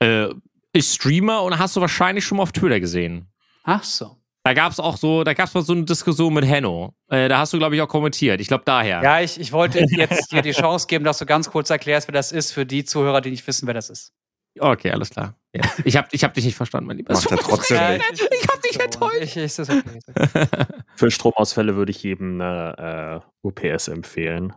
[SPEAKER 2] Äh, ich streamer und hast du wahrscheinlich schon mal auf Twitter gesehen.
[SPEAKER 4] Ach so.
[SPEAKER 2] Da gab's auch so, da gab's mal so eine Diskussion mit Henno. Äh, da hast du, glaube ich, auch kommentiert. Ich glaube daher.
[SPEAKER 4] Ja, ich, ich wollte jetzt dir die Chance geben, dass du ganz kurz erklärst, wer das ist, für die Zuhörer, die nicht wissen, wer das ist.
[SPEAKER 2] Okay, alles klar. Ja. Ich habe ich hab dich nicht verstanden, mein Lieber.
[SPEAKER 1] Macht er trotzdem nicht.
[SPEAKER 2] Ich hab dich enttäuscht.
[SPEAKER 4] Ich, ich, okay.
[SPEAKER 3] Für Stromausfälle würde ich jedem eine äh, UPS empfehlen.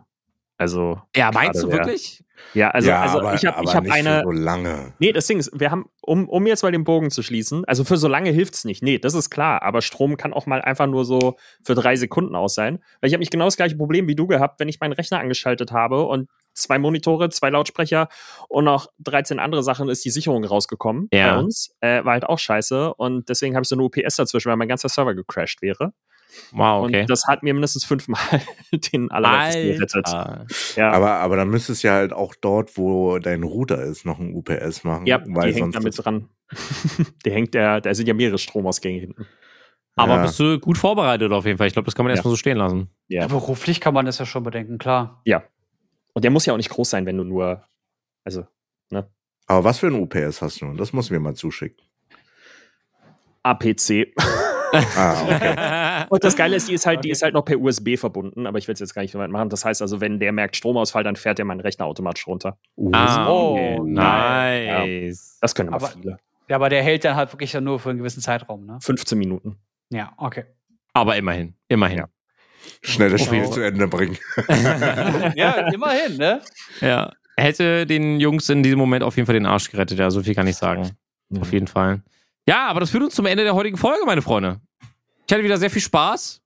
[SPEAKER 3] Also,
[SPEAKER 2] Ja, meinst du wirklich?
[SPEAKER 3] ja, also,
[SPEAKER 1] ja,
[SPEAKER 3] also
[SPEAKER 1] aber,
[SPEAKER 3] ich habe ich hab
[SPEAKER 1] nicht
[SPEAKER 3] eine.
[SPEAKER 1] für so lange.
[SPEAKER 3] Nee, das Ding ist, wir haben, um, um jetzt mal den Bogen zu schließen, also für so lange hilft's nicht. Nee, das ist klar, aber Strom kann auch mal einfach nur so für drei Sekunden aus sein. Weil ich habe mich genau das gleiche Problem wie du gehabt, wenn ich meinen Rechner angeschaltet habe und zwei Monitore, zwei Lautsprecher und noch 13 andere Sachen ist die Sicherung rausgekommen
[SPEAKER 2] Ja.
[SPEAKER 3] bei uns. Äh, war halt auch scheiße und deswegen habe ich so eine UPS dazwischen, weil mein ganzer Server gecrashed wäre.
[SPEAKER 2] Wow, okay.
[SPEAKER 3] Und das hat mir mindestens fünfmal [laughs] den allerletzten gerettet. Ja,
[SPEAKER 1] Aber, aber dann müsstest du ja halt auch dort, wo dein Router ist, noch ein UPS machen.
[SPEAKER 3] ja
[SPEAKER 1] weil
[SPEAKER 3] die hängt
[SPEAKER 1] sonst
[SPEAKER 3] damit dran. [laughs] der hängt, der, da sind ja mehrere Stromausgänge hinten.
[SPEAKER 2] Aber
[SPEAKER 1] Ja.
[SPEAKER 2] bist du gut vorbereitet auf jeden Fall. Ich glaube, das kann man
[SPEAKER 3] Ja.
[SPEAKER 2] erstmal so stehen lassen.
[SPEAKER 3] Ja.
[SPEAKER 4] Ja, beruflich kann man das ja schon bedenken, klar.
[SPEAKER 3] Und der muss ja auch nicht groß sein, wenn du nur, also
[SPEAKER 1] Aber was für ein UPS hast du? Das muss mir mal zuschicken.
[SPEAKER 3] APC. [laughs]
[SPEAKER 1] Ah, okay. [laughs]
[SPEAKER 3] Und das Geile ist, die ist halt, die
[SPEAKER 4] Okay.
[SPEAKER 3] ist halt noch per USB verbunden, aber ich will es jetzt gar nicht so weit machen. Das heißt also, wenn der merkt Stromausfall, dann fährt der meinen Rechner automatisch runter.
[SPEAKER 2] ah,
[SPEAKER 4] Oh,
[SPEAKER 2] okay.
[SPEAKER 3] nein.
[SPEAKER 2] nice.
[SPEAKER 3] Das können aber,
[SPEAKER 4] Aber-
[SPEAKER 3] viele.
[SPEAKER 4] Ja, aber der hält dann halt wirklich ja nur für einen gewissen Zeitraum, ne?
[SPEAKER 3] 15 Minuten.
[SPEAKER 4] Ja, okay.
[SPEAKER 2] Aber immerhin, immerhin.
[SPEAKER 3] Ja.
[SPEAKER 1] Schnell das Spiel
[SPEAKER 2] Oh.
[SPEAKER 1] zu Ende bringen. [laughs]
[SPEAKER 4] ja, immerhin, ne?
[SPEAKER 2] Ja. Hätte den Jungs in diesem Moment auf jeden Fall den Arsch gerettet, ja, so viel kann ich sagen. Auf jeden Fall. Ja, aber das führt uns zum Ende der heutigen Folge, meine Freunde. Ich hatte wieder sehr viel Spaß.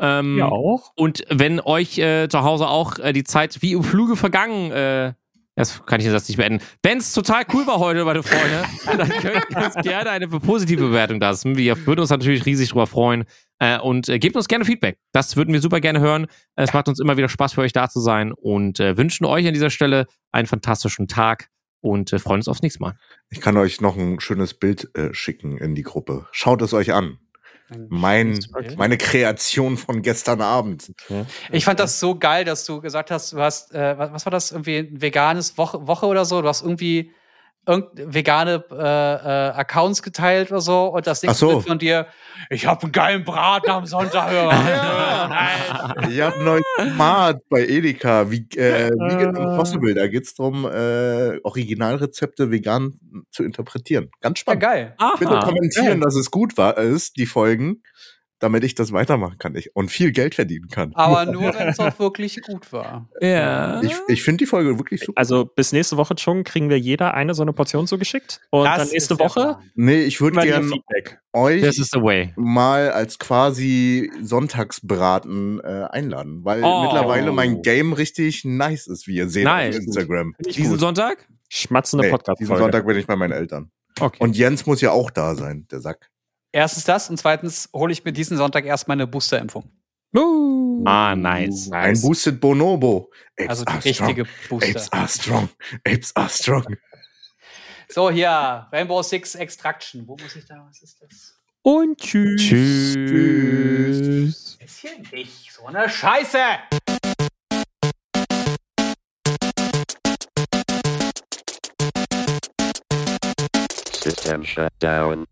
[SPEAKER 2] Ähm,
[SPEAKER 3] Ja, auch.
[SPEAKER 2] Und wenn euch äh, zu Hause auch äh, die Zeit wie im Fluge vergangen, äh, das kann ich den Satz nicht beenden. Wenn es total cool war heute, meine Freunde, [laughs] dann könnt ihr uns gerne eine positive Bewertung lassen. Wir würden uns natürlich riesig drüber freuen. Äh, und äh, gebt uns gerne Feedback. Das würden wir super gerne hören. Es macht uns immer wieder Spaß für euch da zu sein und äh, wünschen euch an dieser Stelle einen fantastischen Tag und äh, freuen uns aufs nächste Mal.
[SPEAKER 1] Ich kann euch noch ein schönes Bild äh, schicken in die Gruppe. Schaut es euch an. Mein, meine Kreation von gestern Abend.
[SPEAKER 3] Okay.
[SPEAKER 4] Ich fand das so geil, dass du gesagt hast, du hast, äh, was, was war das, irgendwie ein veganes Woche, Woche oder so? Du hast irgendwie irgend vegane äh, äh, Accounts geteilt oder so und das nächste
[SPEAKER 1] so.
[SPEAKER 4] Bild von dir, ich habe einen geilen Braten am Sonntag. [laughs] Ja.
[SPEAKER 1] Ich habe neues Format bei Edeka, wie, äh, Vegan Impossible. Da geht's drum, äh, Originalrezepte vegan zu interpretieren. Ganz
[SPEAKER 4] ja,
[SPEAKER 1] spannend.
[SPEAKER 4] geil.
[SPEAKER 1] Bitte
[SPEAKER 2] Aha.
[SPEAKER 1] kommentieren, dass es gut war, ist, die Folgen, damit ich das weitermachen kann ich, und viel Geld verdienen kann.
[SPEAKER 4] Aber [laughs] nur, wenn es auch wirklich gut war.
[SPEAKER 2] Ja.
[SPEAKER 1] Ich, ich finde die Folge wirklich super.
[SPEAKER 3] Also bis nächste Woche schon kriegen wir jeder eine so eine Portion zugeschickt. Und
[SPEAKER 4] Das
[SPEAKER 3] dann nächste Woche.
[SPEAKER 1] Nee, ich würde gerne euch
[SPEAKER 2] This is the way.
[SPEAKER 1] mal als quasi Sonntagsbraten äh, einladen, weil
[SPEAKER 2] Oh.
[SPEAKER 1] mittlerweile mein Game richtig nice ist, wie ihr seht
[SPEAKER 2] Nice.
[SPEAKER 1] auf Instagram.
[SPEAKER 2] Diesen
[SPEAKER 3] gut.
[SPEAKER 2] Sonntag?
[SPEAKER 3] Schmatzende
[SPEAKER 1] Nee, diesen
[SPEAKER 3] Podcast-Folge.
[SPEAKER 1] Sonntag bin ich bei meinen Eltern.
[SPEAKER 2] Okay.
[SPEAKER 1] Und Jens muss ja auch da sein, der Sack.
[SPEAKER 4] Erstens das und zweitens hole ich mir diesen Sonntag erst meine Boosterimpfung.
[SPEAKER 3] Uh.
[SPEAKER 2] ah, nice.
[SPEAKER 1] Ein Boosted Bonobo. Apes
[SPEAKER 4] Also die
[SPEAKER 1] are
[SPEAKER 4] richtige
[SPEAKER 1] strong. Apes
[SPEAKER 4] Booster.
[SPEAKER 1] are strong. Apes are strong.
[SPEAKER 4] So, hier, Rainbow Six Extraction. Wo muss ich da? Was ist das?
[SPEAKER 3] Und tschüss.
[SPEAKER 2] Tschüss.
[SPEAKER 4] Ist hier nicht so eine Scheiße!
[SPEAKER 5] System shut down.